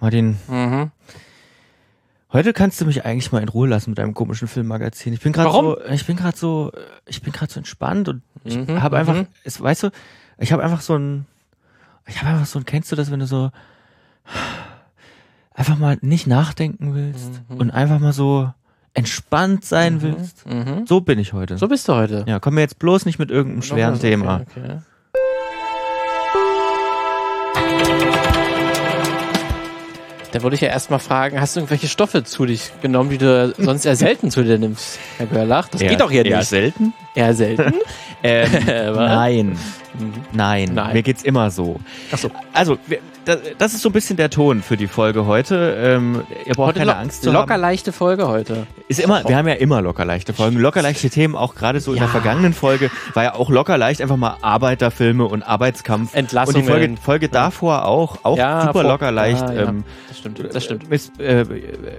Martin, Mhm. heute kannst du mich eigentlich mal in Ruhe lassen mit deinem komischen Filmmagazin. Ich bin gerade so, ich bin gerade so, ich bin gerade so entspannt und ich Mhm, habe einfach, mhm. es, weißt du, ich habe einfach so ein, ich habe einfach so ein, kennst du das, wenn du so einfach mal nicht nachdenken willst Mhm. und einfach mal so entspannt sein willst? Mhm. So bin ich heute. So bist du heute. Ja, komm mir jetzt bloß nicht mit irgendeinem schweren Okay, Thema. Okay. Da würde ich ja erstmal fragen, hast du irgendwelche Stoffe zu dich genommen, die du sonst eher selten zu dir nimmst, Herr Görlach? Das geht doch hier eher nicht. selten? Eher selten? Ähm, nein. Nein, Nein. mir geht's immer so. Ach so. Also, wir, das, das ist so ein bisschen der Ton für die Folge heute. Ähm, ihr braucht Heute keine lo Angst zu locker haben. leichte Folge heute. Ist immer, wir haben ja immer locker leichte Folgen, locker leichte Themen, auch gerade so in Ja. der vergangenen Folge war ja auch locker leicht einfach mal Arbeiterfilme und Arbeitskampf. Entlassungen. Und die Folge, Folge davor auch, auch Ja, super vor- locker leicht. Ah, ja. ähm, Das stimmt, das stimmt. Miss, äh,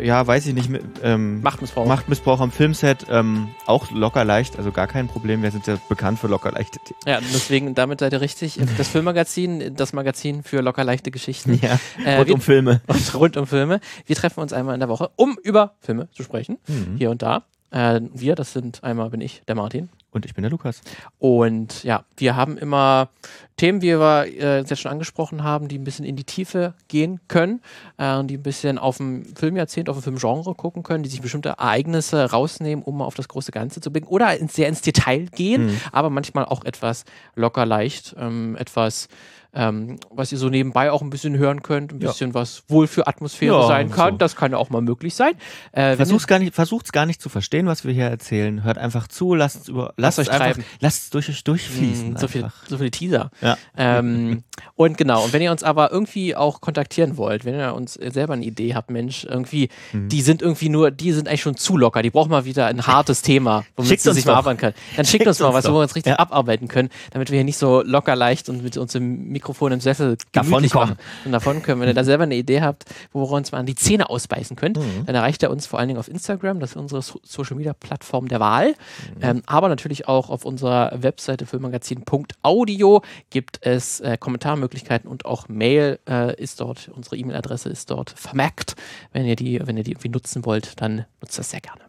ja, weiß ich nicht. Ähm, Machtmissbrauch. Machtmissbrauch am Filmset, ähm, auch locker leicht, also gar kein Problem. Wir sind ja bekannt für locker leichte Themen. Ja, deswegen, damit seid ihr richtig. Das Filmmagazin, das Magazin für locker leichte Geschichten. Ja, Äh, rund wir- um Filme. und rund um Filme. Wir treffen uns einmal in der Woche, um über Filme zu sprechen. Mhm. Hier und da. Äh, wir, das sind einmal bin ich, der Martin. Und ich bin der Lukas. Und ja, wir haben immer Themen, wie wir äh, jetzt schon angesprochen haben, die ein bisschen in die Tiefe gehen können, äh, die ein bisschen auf dem Filmjahrzehnt, auf dem Filmgenre gucken können, die sich bestimmte Ereignisse rausnehmen, um mal auf das große Ganze zu blicken oder ins, sehr ins Detail gehen, Mhm. aber manchmal auch etwas locker leicht, ähm, etwas ähm, was ihr so nebenbei auch ein bisschen hören könnt, ein Ja. bisschen was wohl für Atmosphäre Ja, sein kann. so. Das kann ja auch mal möglich sein. Äh, wenn Versucht's gar nicht, gar nicht zu verstehen, was wir hier erzählen. Hört einfach zu, lasst über, lasst, euch einfach, treiben. lasst es durch euch durchfließen. Mm, so, viel, so viele Teaser. Ja. Ähm, und genau, und wenn ihr uns aber irgendwie auch kontaktieren wollt, wenn ihr uns selber eine Idee habt, Mensch, irgendwie, Mhm. die sind irgendwie nur, die sind eigentlich schon zu locker, die brauchen mal wieder ein hartes Thema, womit sie sich mal doch. arbeiten können. Dann schickt Schickt uns mal was, wo wir uns richtig Ja. abarbeiten können, damit wir hier nicht so locker leicht und mit unserem Mikrofon im Sessel Davonkommen. machen und davon können. Wenn ihr da selber eine Idee habt, wo ihr uns mal an die Zähne ausbeißen könnt, Mhm. dann erreicht ihr uns vor allen Dingen auf Instagram, das ist unsere So- Social Media Plattform der Wahl. Mhm. Ähm, aber natürlich auch auf unserer Webseite filmmagazin.audio gibt es äh, Kommentarmöglichkeiten und auch Mail äh, ist dort, unsere E-Mail-Adresse ist dort vermerkt. Wenn ihr die, wenn ihr die irgendwie nutzen wollt, dann nutzt das sehr gerne.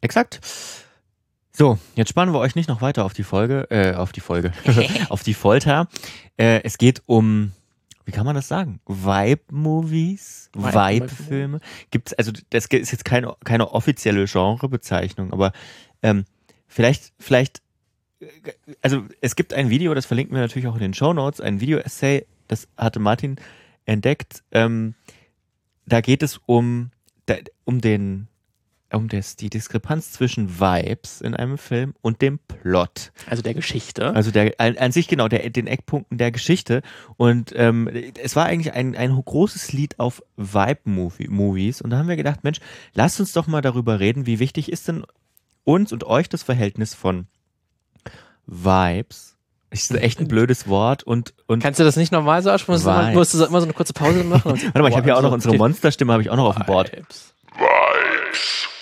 Exakt. So, jetzt spannen wir euch nicht noch weiter auf die Folge, äh, auf die Folge, auf die Folter. Äh, es geht um, wie kann man das sagen? Vibe-Movies, Vibe- Vibe-Filme. Gibt's, also das ist jetzt keine, keine offizielle Genrebezeichnung, aber ähm, vielleicht, vielleicht, also es gibt ein Video, das verlinken wir natürlich auch in den Show Notes, ein Video-Essay, das hatte Martin entdeckt. Ähm, da geht es um, da, um den um das, die Diskrepanz zwischen Vibes in einem Film und dem Plot. Also der Geschichte. Also der an, an sich genau der, den Eckpunkten der Geschichte. Und ähm, es war eigentlich ein, ein großes Lied auf Vibe-Movies. Und da haben wir gedacht, Mensch, lasst uns doch mal darüber reden, wie wichtig ist denn uns und euch das Verhältnis von Vibes. Das ist echt ein blödes Wort und und Kannst du das nicht normal so aussprechen? Musst du, immer, Vibes. musst du so, immer so eine kurze Pause machen? Warte mal, ich habe ja auch noch unsere Monsterstimme habe ich auch noch auf dem Board. Vibes.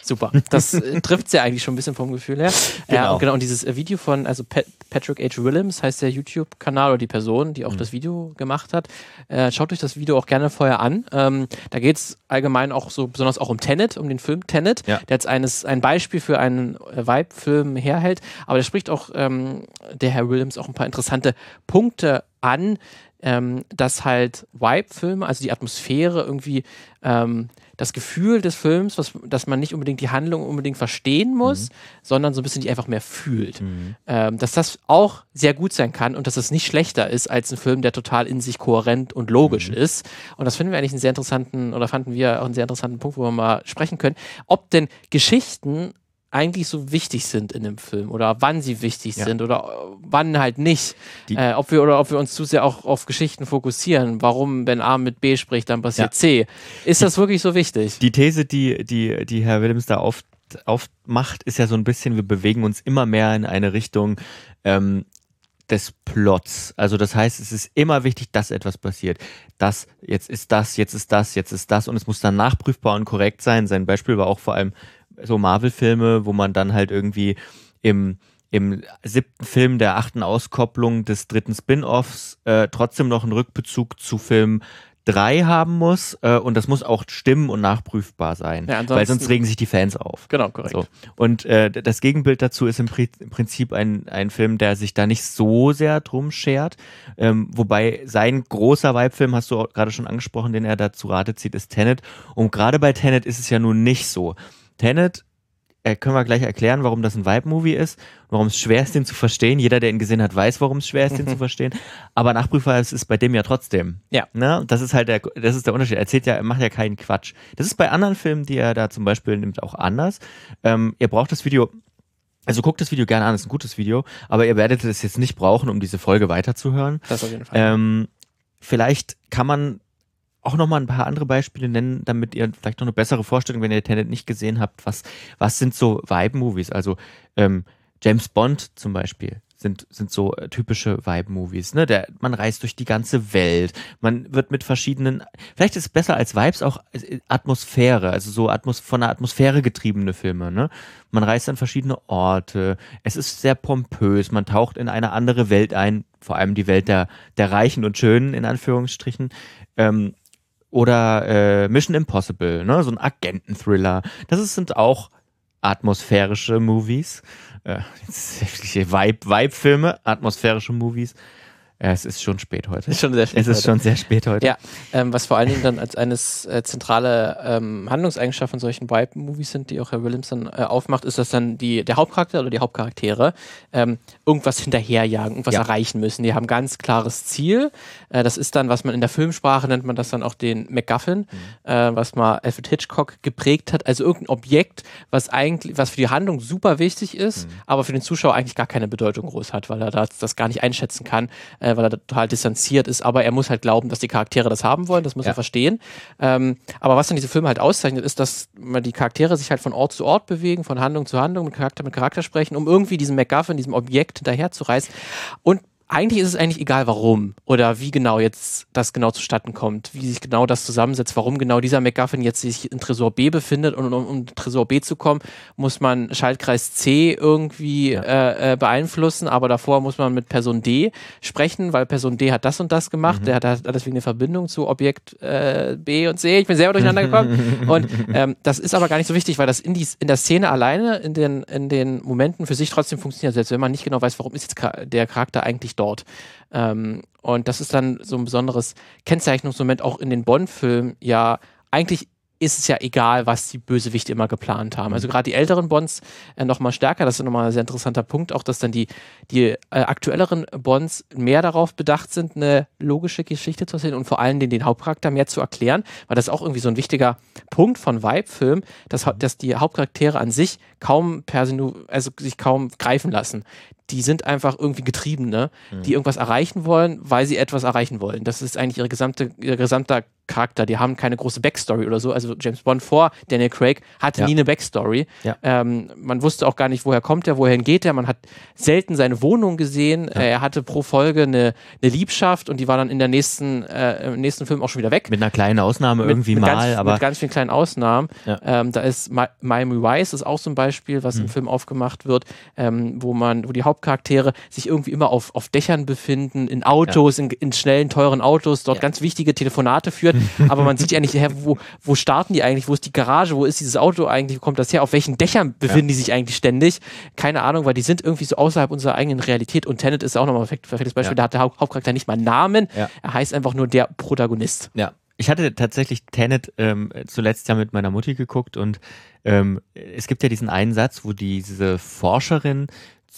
Super. Das äh, trifft ja eigentlich schon ein bisschen vom Gefühl her. Ja, Genau. und genau. Und dieses äh, Video von, also Pat Patrick H. Williams heißt der YouTube-Kanal oder die Person, die auch Mhm. das Video gemacht hat. Äh, schaut euch das Video auch gerne vorher an. Ähm, da geht es allgemein auch so, besonders auch um Tenet, um den Film Tenet, Ja. der jetzt eines, ein Beispiel für einen äh, Vibe-Film herhält. Aber da spricht auch ähm, der Herr Williams auch ein paar interessante Punkte an, ähm, dass halt Vibe-Filme, also die Atmosphäre irgendwie ähm, das Gefühl des Films, was, dass man nicht unbedingt die Handlung unbedingt verstehen muss, sondern so ein bisschen die einfach mehr fühlt. Ähm, dass das auch sehr gut sein kann und dass es nicht schlechter ist als ein Film, der total in sich kohärent und logisch ist. Und das finden wir eigentlich einen sehr interessanten, oder fanden wir auch einen sehr interessanten Punkt, wo wir mal sprechen können, ob denn Geschichten eigentlich so wichtig sind in dem Film oder wann sie wichtig Ja. sind oder äh, wann halt nicht. Äh, ob wir oder ob wir uns zu sehr auch auf Geschichten fokussieren. Warum, wenn A mit B spricht, dann passiert Ja. C. Ist das wirklich so wichtig? Die These, die, die, die Herr Williams da oft aufmacht, ist ja so ein bisschen, wir bewegen uns immer mehr in eine Richtung ähm, des Plots. Also das heißt, es ist immer wichtig, dass etwas passiert. Das, jetzt ist das, jetzt ist das, jetzt ist das und es muss dann nachprüfbar und korrekt sein. Sein Beispiel war auch vor allem so Marvel-Filme, wo man dann halt irgendwie im im siebten Film der achten Auskopplung des dritten Spin-offs äh, trotzdem noch einen Rückbezug zu Film drei haben muss äh, und das muss auch stimmen und nachprüfbar sein, Ja, weil sonst regen sich die Fans auf. Genau, korrekt. So. Und äh, das Gegenbild dazu ist im, Pri im Prinzip ein, ein Film, der sich da nicht so sehr drum schert. Ähm, wobei sein großer Vibe-Film, hast du gerade schon angesprochen, den er da zu Rate zieht, ist Tenet. Und gerade bei Tenet ist es ja nun nicht so. Tenet äh, können wir gleich erklären, warum das ein Vibe-Movie ist, warum es schwer ist, den zu verstehen. Jeder, der ihn gesehen hat, weiß, warum es schwer ist, den zu verstehen. Aber nachprüfbar ist es bei dem ja trotzdem. Ja. Ne? Das ist halt der, das ist der Unterschied. Er erzählt ja, er macht ja keinen Quatsch. Das ist bei anderen Filmen, die er da zum Beispiel nimmt, auch anders. Ähm, ihr braucht das Video, also guckt das Video gerne an, ist ein gutes Video, aber ihr werdet es jetzt nicht brauchen, um diese Folge weiterzuhören. Das auf jeden Fall. Ähm, vielleicht kann man auch noch mal ein paar andere Beispiele nennen, damit ihr vielleicht noch eine bessere Vorstellung, wenn ihr Tenet nicht gesehen habt, was, was sind so Vibe-Movies? Also ähm, James Bond zum Beispiel sind, sind so äh, typische Vibe-Movies. Ne? Der, man reist durch die ganze Welt, man wird mit verschiedenen, vielleicht ist es besser als Vibes auch äh, Atmosphäre, also so Atmos von der Atmosphäre getriebene Filme. Ne? Man reist an verschiedene Orte, es ist sehr pompös, man taucht in eine andere Welt ein, vor allem die Welt der, der Reichen und Schönen, in Anführungsstrichen. Ähm, oder äh, Mission Impossible, ne? so ein Agenten-Thriller. Das sind auch atmosphärische Movies. Äh, Vibe-Filme, atmosphärische Movies. Ja, es ist schon spät heute. ist schon sehr schön. Es ist schon sehr spät heute. Ja, ähm, was vor allen Dingen dann als eines äh, zentrale ähm, Handlungseigenschaft von solchen Vibe-Movies sind, die auch Herr Williams dann äh, aufmacht, ist, dass dann die, der Hauptcharakter oder die Hauptcharaktere ähm, irgendwas hinterherjagen, irgendwas Ja. erreichen müssen. Die haben ein ganz klares Ziel. Äh, das ist dann, was man in der Filmsprache nennt man das dann auch den MacGuffin, äh, was mal Alfred Hitchcock geprägt hat. Also irgendein Objekt, was eigentlich, was für die Handlung super wichtig ist, aber für den Zuschauer eigentlich gar keine Bedeutung groß hat, weil er das, das gar nicht einschätzen kann, äh, weil er total distanziert ist. Aber er muss halt glauben, dass die Charaktere das haben wollen, das muss Ja. er verstehen. Ähm, aber was dann diese Filme halt auszeichnet, ist, dass man die Charaktere sich halt von Ort zu Ort bewegen, von Handlung zu Handlung, mit Charakter mit Charakter sprechen, um irgendwie diesem MacGuffin, diesem Objekt hinterher zu reißen. Und eigentlich ist es eigentlich egal, warum oder wie genau jetzt das genau zustatten kommt, wie sich genau das zusammensetzt, warum genau dieser MacGuffin jetzt sich in Tresor B befindet. Und um, um Tresor B zu kommen, muss man Schaltkreis C irgendwie äh, äh, beeinflussen, aber davor muss man mit Person D sprechen, weil Person D hat das und das gemacht, der hat, hat deswegen eine Verbindung zu Objekt äh, B und C, ich bin selber durcheinander gekommen. Und ähm, das ist aber gar nicht so wichtig, weil das in, die, in der Szene alleine, in den, in den Momenten für sich trotzdem funktioniert, selbst wenn man nicht genau weiß, warum ist jetzt der Charakter eigentlich dort. Ähm, und das ist dann so ein besonderes Kennzeichnungsmoment auch in den Bond-Filmen. Ja, eigentlich ist es ja egal, was die Bösewichte immer geplant haben. Also gerade die älteren Bonds äh, nochmal stärker, das ist nochmal ein sehr interessanter Punkt, auch dass dann die, die äh, aktuelleren Bonds mehr darauf bedacht sind, eine logische Geschichte zu erzählen und vor allem den, den Hauptcharakter mehr zu erklären, weil das ist auch irgendwie so ein wichtiger Punkt von Vibe-Film, dass, dass die Hauptcharaktere an sich kaum personu also sich kaum greifen lassen. Die sind einfach irgendwie Getriebene, die irgendwas erreichen wollen, weil sie etwas erreichen wollen. Das ist eigentlich ihre gesamte, ihr gesamter Charakter. Die haben keine große Backstory oder so. Also James Bond vor Daniel Craig hatte Ja. nie eine Backstory. Ja. Ähm, man wusste auch gar nicht, woher kommt er, wohin geht er. Man hat selten seine Wohnung gesehen. Äh, er hatte pro Folge eine, eine Liebschaft und die war dann in der nächsten, äh, im nächsten Film auch schon wieder weg. Mit einer kleinen Ausnahme irgendwie mit mal, ganz, aber mit ganz vielen kleinen Ausnahmen. Ja. Ähm, da ist Mi- Miami Vice ist auch so ein Beispiel, was Mhm. im Film aufgemacht wird, ähm, wo man, wo die Hauptcharaktere sich irgendwie immer auf, auf Dächern befinden, in Autos, in, in schnellen, teuren Autos, dort Ja. ganz wichtige Telefonate führen, aber man sieht ja nicht, hä, wo, wo starten die eigentlich, wo ist die Garage, wo ist dieses Auto eigentlich, wo kommt das her, auf welchen Dächern befinden die sich eigentlich ständig? Keine Ahnung, weil die sind irgendwie so außerhalb unserer eigenen Realität. Und Tenet ist auch nochmal ein perfekt- perfektes Beispiel, Ja. da hat der Haupt Hauptcharakter nicht mal einen Namen, Ja. er heißt einfach nur der Protagonist. Ja, ich hatte tatsächlich Tenet ähm, zuletzt ja mit meiner Mutti geguckt und ähm, es gibt ja diesen einen Satz, wo diese Forscherin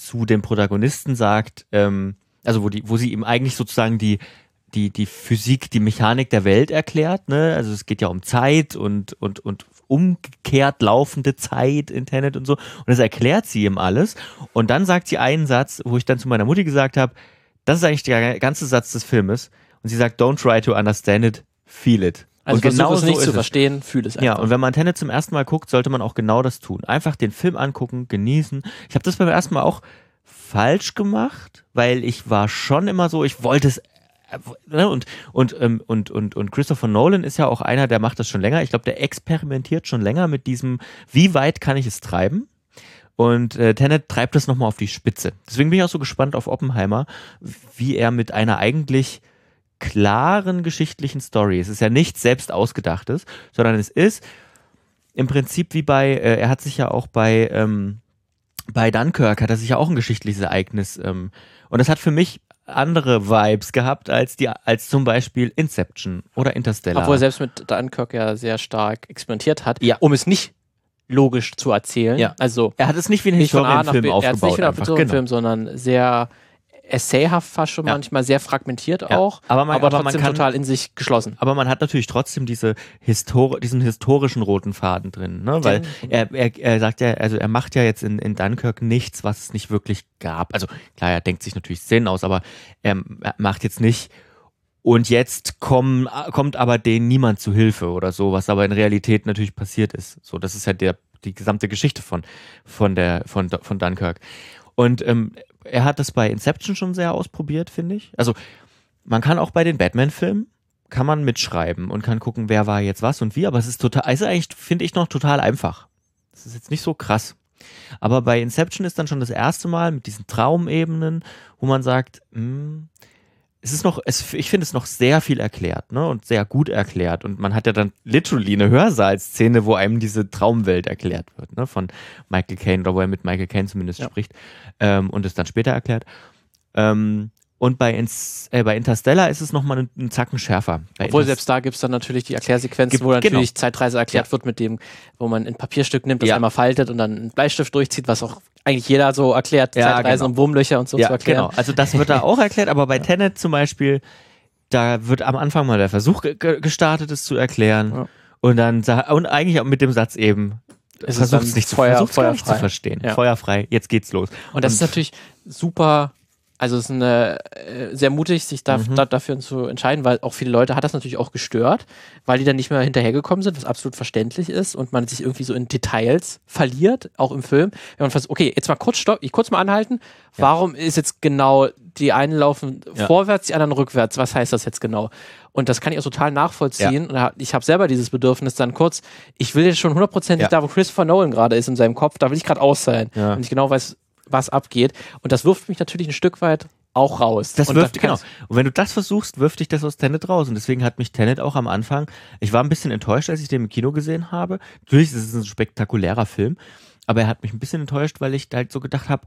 zu dem Protagonisten sagt, ähm, also wo die, wo sie ihm eigentlich sozusagen die die die Physik, die Mechanik der Welt erklärt, ne? Also es geht ja um Zeit und und und umgekehrt laufende Zeit in Tenet und so und das erklärt sie ihm alles und dann sagt sie einen Satz, wo ich dann zu meiner Mutti gesagt habe, das ist eigentlich der ganze Satz des Filmes und sie sagt, don't try to understand it, feel it. Also und genau so nicht zu verstehen, fühl es einfach. Ja, und wenn man Tenet zum ersten Mal guckt, sollte man auch genau das tun. Einfach den Film angucken, genießen. Ich habe das beim ersten Mal auch falsch gemacht, weil ich war schon immer so, ich wollte es ne, und und ähm, und und und Christopher Nolan ist ja auch einer, der macht das schon länger. Ich glaube, der experimentiert schon länger mit diesem, wie weit kann ich es treiben? Und äh, Tenet treibt das nochmal auf die Spitze. Deswegen bin ich auch so gespannt auf Oppenheimer, wie er mit einer eigentlich klaren geschichtlichen Story. Es ist ja nichts selbst ausgedachtes, sondern es ist im Prinzip wie bei, äh, er hat sich ja auch bei, ähm, bei Dunkirk hat er sich ja auch ein geschichtliches Ereignis ähm, und das hat für mich andere Vibes gehabt als die als zum Beispiel Inception oder Interstellar. Obwohl er selbst mit Dunkirk ja sehr stark experimentiert hat, Ja. um es nicht logisch zu erzählen. Ja. Also er hat es nicht wie ein Historienfilm B, er hat es nicht aufgebaut. wie ein einfach, genau. Historienfilm, sondern sehr essayhaft fast schon Ja. manchmal, sehr fragmentiert Ja. auch, Aber man- aber aber trotzdem kann- total in sich geschlossen. Aber man hat natürlich trotzdem diese Histor diesen historischen roten Faden drin, ne? Weil er, er, er sagt ja, also er macht ja jetzt in, in Dunkirk nichts, was es nicht wirklich gab. Also klar, er denkt sich natürlich Szenen aus, aber er, er macht jetzt nicht und jetzt kommen, kommt aber denen niemand zu Hilfe oder so, was aber in Realität natürlich passiert ist. So, das ist ja der, die gesamte Geschichte von, von, der, von, von Dunkirk. Und ähm, er hat das bei Inception schon sehr ausprobiert, finde ich. Also man kann auch bei den Batman-Filmen kann man mitschreiben und kann gucken, wer war jetzt was und wie, aber es ist total, also eigentlich finde ich noch total einfach. Das ist jetzt nicht so krass. Aber bei Inception ist dann schon das erste Mal mit diesen Traumebenen, wo man sagt, hm, es ist noch, es, ich finde es noch sehr viel erklärt, ne? Und sehr gut erklärt. Und man hat ja dann literally eine Hörsaalszene, wo einem diese Traumwelt erklärt wird, ne? Von Michael Caine, oder wo er mit Michael Caine zumindest Ja. spricht. Ähm, und es dann später erklärt. Ähm, und bei, Ins, äh, bei Interstellar ist es nochmal einen, einen Zacken schärfer. Bei Obwohl Interst- selbst da gibt es dann natürlich die Erklärsequenzen, wo natürlich genau. Zeitreise erklärt wird mit dem, wo man ein Papierstück nimmt, das Ja. einmal faltet und dann einen Bleistift durchzieht, was auch eigentlich jeder so erklärt, Ja, Zeitreisen genau. und Wurmlöcher und so ja, zu erklären. genau. Also das wird da auch erklärt, aber bei Tenet zum Beispiel, da wird am Anfang mal der Versuch ge ge- gestartet, es zu erklären. Ja. Und dann und eigentlich auch mit dem Satz eben, Es versuch's dann nicht zu, Feuer- versuch's nicht zu verstehen. Ja. Feuerfrei, jetzt geht's los. Und das ist natürlich super, also es ist eine, äh, sehr mutig, sich da, Mhm. da, dafür zu entscheiden, weil auch viele Leute hat das natürlich auch gestört, weil die dann nicht mehr hinterhergekommen sind, was absolut verständlich ist und man sich irgendwie so in Details verliert, auch im Film. Wenn man versucht, okay, jetzt mal kurz stopp, ich kurz mal anhalten, warum ist jetzt genau die einen laufen Ja. vorwärts, die anderen rückwärts, was heißt das jetzt genau? Und das kann ich auch total nachvollziehen. Und da- ich habe selber dieses Bedürfnis dann kurz, ich will jetzt schon hundertprozentig Ja. da, wo Christopher Nolan gerade ist in seinem Kopf, da will ich gerade aus sein. Ja. Und ich genau weiß, was abgeht. Und das wirft mich natürlich ein Stück weit auch raus. Das und wirft, genau. Und wenn du das versuchst, wirft dich das aus Tenet raus. Und deswegen hat mich Tenet auch am Anfang, ich war ein bisschen enttäuscht, als ich den im Kino gesehen habe. Natürlich ist es ein spektakulärer Film, aber er hat mich ein bisschen enttäuscht, weil ich halt so gedacht habe,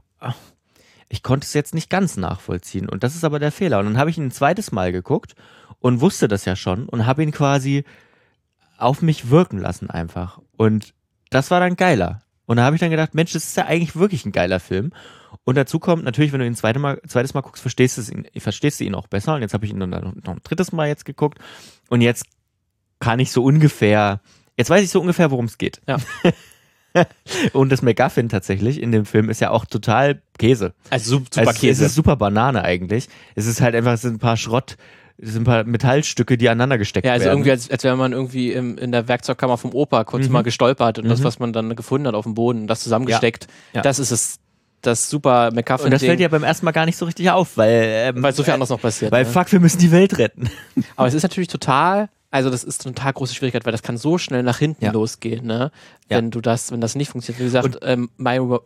ich konnte es jetzt nicht ganz nachvollziehen. Und das ist aber der Fehler. Und dann habe ich ihn ein zweites Mal geguckt und wusste das ja schon und habe ihn quasi auf mich wirken lassen einfach. Und das war dann geiler. Und da habe ich dann gedacht, Mensch, das ist ja eigentlich wirklich ein geiler Film. Und dazu kommt natürlich, wenn du ihn zweite mal, zweites Mal guckst, verstehst, du es ihn, verstehst du ihn auch besser. Und jetzt habe ich ihn dann noch ein drittes Mal jetzt geguckt. Und jetzt kann ich so ungefähr, jetzt weiß ich so ungefähr, worum es geht. Ja. Und das MacGuffin tatsächlich in dem Film ist ja auch total Käse. Also su- super Also es- Käse. Es ist super Banane eigentlich. Es ist halt einfach, es sind ein paar Schrott, sind ein paar Metallstücke, die aneinander gesteckt ja, also werden. irgendwie, als, als wäre man irgendwie im, in der Werkzeugkammer vom Opa kurz Mhm. mal gestolpert und das, Mhm. was man dann gefunden hat auf dem Boden, das zusammengesteckt, Ja. Ja. das ist es, das super Und McCuffin-Ding, das fällt ja beim ersten Mal gar nicht so richtig auf, weil, ähm, weil so viel anderes noch passiert. weil ne? fuck, wir müssen die Welt retten. Aber es ist natürlich total, also das ist eine total große Schwierigkeit, weil das kann so schnell nach hinten Ja. losgehen, ne? Ja. Wenn du das, wenn das nicht funktioniert. Wie gesagt, ähm, Miami,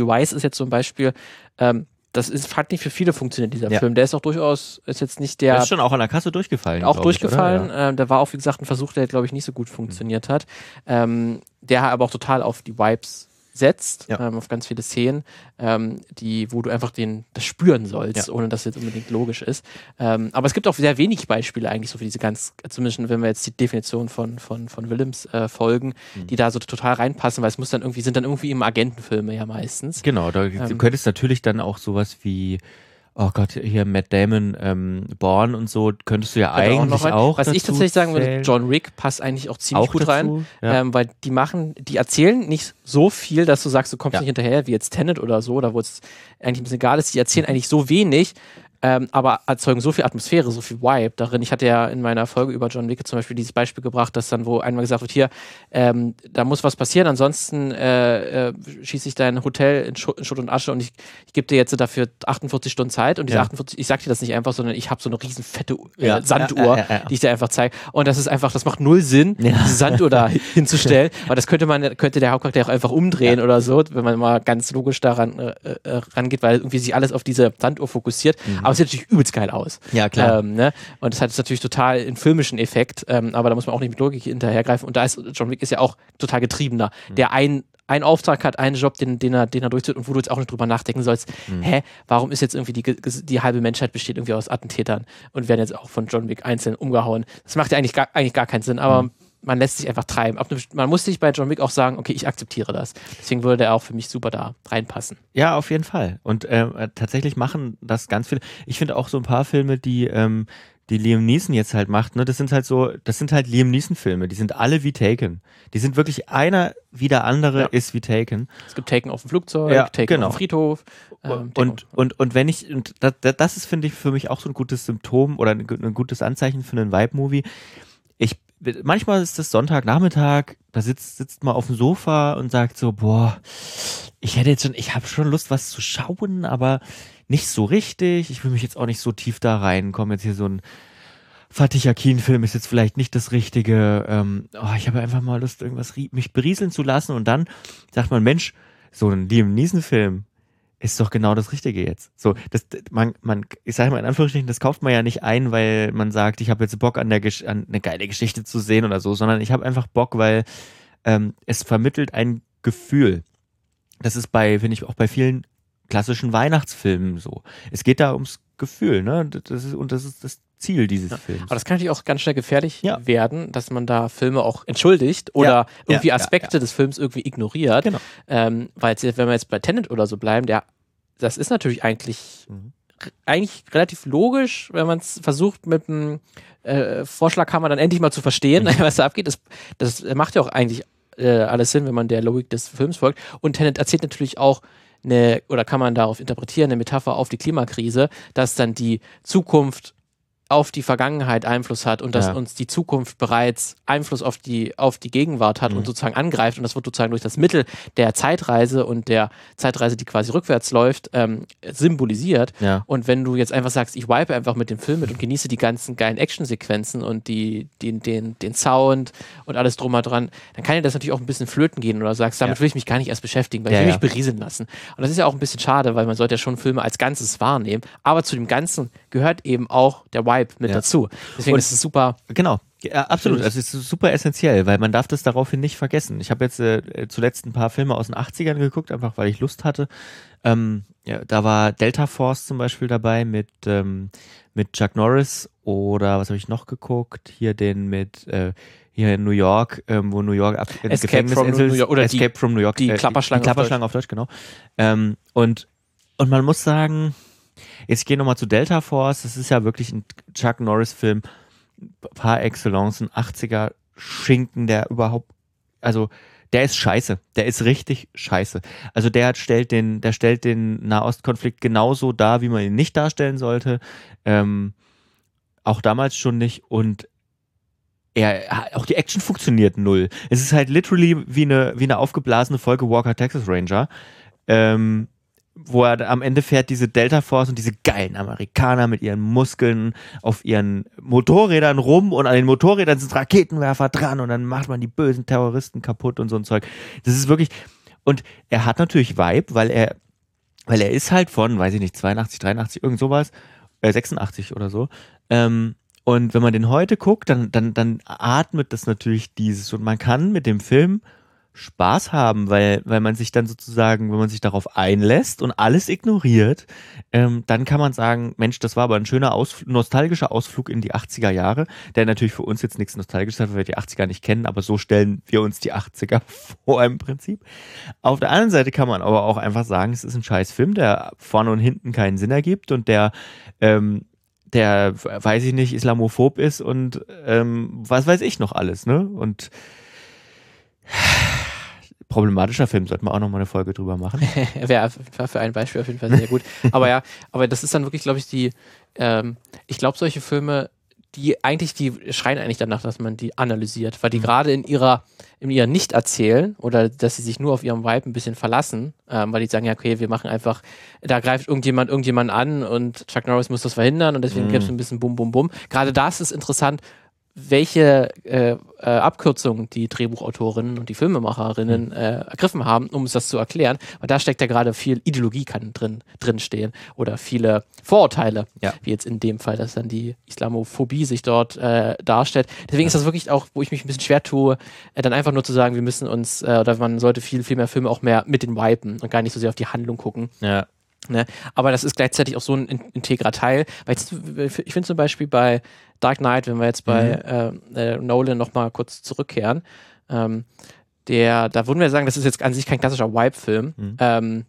Vice ist jetzt zum Beispiel, ähm, das ist, hat nicht für viele funktioniert, dieser Ja. Film. Der ist auch durchaus, ist jetzt nicht Der der ist schon auch an der Kasse durchgefallen. auch ich, durchgefallen. oder? Ja. ähm, da war auch, wie gesagt, ein Versuch, der, glaube ich, nicht so gut funktioniert hat. Ähm, der aber auch total auf die Vibes setzt, Ja. ähm, auf ganz viele Szenen, ähm, die, wo du einfach den, das spüren sollst, Ja. ohne dass es jetzt unbedingt logisch ist. Ähm, aber es gibt auch sehr wenig Beispiele eigentlich so für diese ganz, zumindest wenn wir jetzt die Definition von, von, von Willems äh, folgen, Mhm. die da so total reinpassen, weil es muss dann irgendwie, sind dann irgendwie immer Agentenfilme ja meistens. Genau, da, Ähm. du könntest natürlich dann auch sowas wie, oh Gott, hier Matt Damon, ähm, Born und so, könntest du ja Könnte eigentlich rein. auch. Was ich tatsächlich sagen würde. John Wick passt eigentlich auch ziemlich auch gut rein. dazu, Ja. Ähm, weil die machen, die erzählen nicht so viel, dass du sagst, du kommst Ja. nicht hinterher, wie jetzt Tenet oder so, da wo es eigentlich ein bisschen egal ist. Die erzählen eigentlich so wenig, ähm, aber erzeugen so viel Atmosphäre, so viel Vibe darin. Ich hatte ja in meiner Folge über John Wick zum Beispiel dieses Beispiel gebracht, dass dann, wo einmal gesagt wird, hier, ähm, da muss was passieren, ansonsten äh, äh, schieße ich dein Hotel in Schutt, in Schutt und Asche und ich, ich gebe dir jetzt dafür 48 Stunden Zeit und diese Ja. 48, ich sag dir das nicht einfach, sondern ich habe so eine riesen fette äh, Ja. Sanduhr, Ja, die ich dir einfach zeige. Und das ist einfach, das macht null Sinn, diese Sanduhr da hinzustellen. Aber das könnte man, könnte der Hauptcharakter auch einfach umdrehen oder so, wenn man mal ganz logisch daran äh, äh, rangeht, weil irgendwie sich alles auf diese Sanduhr fokussiert. Mhm. Aber es sieht natürlich übelst geil aus. Ja, klar. Ähm, ne? Und das hat jetzt natürlich total einen filmischen Effekt, ähm, aber da muss man auch nicht mit Logik hinterhergreifen. Und da ist John Wick ist ja auch total getriebener, Mhm. der ein einen Auftrag hat, einen Job, den, den, er, den er durchzieht und wo du jetzt auch nicht drüber nachdenken sollst, Mhm. hä, warum ist jetzt irgendwie die, die halbe Menschheit besteht irgendwie aus Attentätern und werden jetzt auch von John Wick einzeln umgehauen. Das macht ja eigentlich gar, eigentlich gar keinen Sinn, aber Mhm. Man lässt sich einfach treiben. Man muss sich bei John Wick auch sagen, okay, ich akzeptiere das. Deswegen würde der auch für mich super da reinpassen. Ja, auf jeden Fall. Und äh, tatsächlich machen das ganz viele. Ich finde auch so ein paar Filme, die, ähm, die Liam Neeson jetzt halt macht, ne, das sind halt so, das sind halt Liam Neeson-Filme, die sind alle wie Taken. Die sind wirklich einer wie der andere Ja. ist wie Taken. Es gibt Taken auf dem Flugzeug, Ja, Taken genau. auf dem Friedhof. ähm, und, und, und wenn ich, und das, das ist, finde ich, für mich auch so ein gutes Symptom oder ein, ein gutes Anzeichen für einen Vibe-Movie. Manchmal ist das Sonntagnachmittag, da sitzt, sitzt man auf dem Sofa und sagt so, boah, ich hätte jetzt schon, ich habe schon Lust, was zu schauen, aber nicht so richtig. Ich will mich jetzt auch nicht so tief da reinkommen. Jetzt hier so ein Fatih Akin-Film ist jetzt vielleicht nicht das Richtige. Ähm, oh, ich habe einfach mal Lust, irgendwas mich berieseln zu lassen und dann sagt man, Mensch, so ein Liam Neeson-Film ist doch genau das Richtige jetzt. So, das, man, man, ich sage mal in Anführungsstrichen, das kauft man ja nicht ein, weil man sagt, ich habe jetzt Bock an der Gesch an eine geile Geschichte zu sehen oder so, sondern ich habe einfach Bock, weil ähm, es vermittelt ein Gefühl. Das ist bei, finde ich, auch bei vielen klassischen Weihnachtsfilmen so. Es geht da ums Gefühl, ne? Das ist, und das ist das Ziel dieses Films. Aber das kann natürlich auch ganz schnell gefährlich Ja. werden, dass man da Filme auch entschuldigt oder Ja, irgendwie ja, Aspekte des Films irgendwie ignoriert. Genau. Ähm, weil jetzt, wenn wir jetzt bei Tenet oder so bleiben, der, das ist natürlich eigentlich, Mhm. eigentlich relativ logisch, wenn man es versucht mit einem äh, Vorschlaghammer dann endlich mal zu verstehen, Mhm. was da abgeht. Das, das macht ja auch eigentlich äh, alles Sinn, wenn man der Logik des Films folgt. Und Tenet erzählt natürlich auch eine, oder kann man darauf interpretieren, eine Metapher auf die Klimakrise, dass dann die Zukunft auf die Vergangenheit Einfluss hat und dass Ja. uns die Zukunft bereits Einfluss auf die, auf die Gegenwart hat Mhm. und sozusagen angreift. Und das wird sozusagen durch das Mittel der Zeitreise und der Zeitreise, die quasi rückwärts läuft, ähm, symbolisiert. Ja. Und wenn du jetzt einfach sagst, ich wipe einfach mit dem Film mit und genieße die ganzen geilen Actionsequenzen und die, den, den, den Sound und alles drum und dran, dann kann dir das natürlich auch ein bisschen flöten gehen oder sagst, damit Ja. will ich mich gar nicht erst beschäftigen, weil ich will mich berieseln lassen. Und das ist ja auch ein bisschen schade, weil man sollte ja schon Filme als Ganzes wahrnehmen. Aber zu dem Ganzen gehört eben auch der Vibe mit Ja. dazu. Deswegen Und- ist es super. Genau, ja, absolut. Also es ist super essentiell, weil man darf das daraufhin nicht vergessen. Ich habe jetzt äh, zuletzt ein paar Filme aus den 80ern geguckt, einfach weil ich Lust hatte. Ähm, ja, da war Delta Force zum Beispiel dabei mit, ähm, mit Chuck Norris oder was habe ich noch geguckt? Hier den mit äh, hier in New York, ähm, wo New York ab äh, Escape from New York oder die- Escape from New York, die äh, Klapperschlange die, auf Klapperschlange auf Deutsch, genau. Ähm, und und man muss sagen, jetzt ich gehe nochmal zu Delta Force, das ist ja wirklich ein Chuck Norris-Film par excellence, ein 80er Schinken, der überhaupt, also der ist scheiße, der ist richtig scheiße. Also der hat, stellt den, der stellt den Nahostkonflikt genauso dar, wie man ihn nicht darstellen sollte. Ähm, auch damals schon nicht und er, auch die Action funktioniert null. Es ist halt literally wie eine, wie eine aufgeblasene Folge Walker Texas Ranger. Ähm, wo er am Ende fährt diese Delta Force und diese geilen Amerikaner mit ihren Muskeln auf ihren Motorrädern rum und an den Motorrädern sind Raketenwerfer dran und dann macht man die bösen Terroristen kaputt und so ein Zeug. Das ist wirklich und er hat natürlich Vibe, weil er weil er ist halt von, weiß ich nicht, 82, 83, irgend sowas, äh, 86 oder so. Ähm, und wenn man den heute guckt, dann, dann, dann atmet das natürlich dieses und man kann mit dem Film Spaß haben, weil, weil man sich dann sozusagen, wenn man sich darauf einlässt und alles ignoriert, ähm, dann kann man sagen, Mensch, das war aber ein schöner Ausflug, nostalgischer Ausflug in die 80er Jahre, der natürlich für uns jetzt nichts Nostalgisches hat, weil wir die 80er nicht kennen, aber so stellen wir uns die 80er vor im Prinzip. Auf der anderen Seite kann man aber auch einfach sagen, es ist ein scheiß Film, der vorne und hinten keinen Sinn ergibt und der ähm, der, weiß ich nicht, islamophob ist und ähm, was weiß ich noch alles, ne? Und problematischer Film, sollten wir auch noch mal eine Folge drüber machen. Wäre für ein Beispiel auf jeden Fall sehr gut. aber ja, aber das ist dann wirklich, glaube ich, die, ähm, ich glaube, solche Filme, die eigentlich, die schreien eigentlich danach, dass man die analysiert, weil die gerade in ihrer, in ihrer Nicht-Erzählen oder dass sie sich nur auf ihrem Vibe ein bisschen verlassen, ähm, weil die sagen, ja, okay, wir machen einfach, da greift irgendjemand irgendjemand an und Chuck Norris muss das verhindern und deswegen Mhm. gibt es ein bisschen Bum, Bum, Bum. Gerade das ist interessant, welche äh, äh, Abkürzungen die Drehbuchautorinnen und die Filmemacherinnen äh, ergriffen haben, um uns das zu erklären. Weil da steckt ja gerade viel Ideologie kann drin, drin stehen oder viele Vorurteile, Ja. wie jetzt in dem Fall, dass dann die Islamophobie sich dort äh, darstellt. Deswegen ist das wirklich auch, wo ich mich ein bisschen schwer tue, äh, dann einfach nur zu sagen, wir müssen uns, äh, oder man sollte viel, viel mehr Filme auch mehr mit den wipen und gar nicht so sehr auf die Handlung gucken. Ja. Ne? Aber das ist gleichzeitig auch so ein in- integrer Teil. Weil jetzt, ich finde zum Beispiel bei Dark Knight, wenn wir jetzt bei Mhm. äh, äh, Nolan nochmal kurz zurückkehren, ähm, der, da würden wir sagen, das ist jetzt an sich kein klassischer Wipe-Film, Mhm. ähm,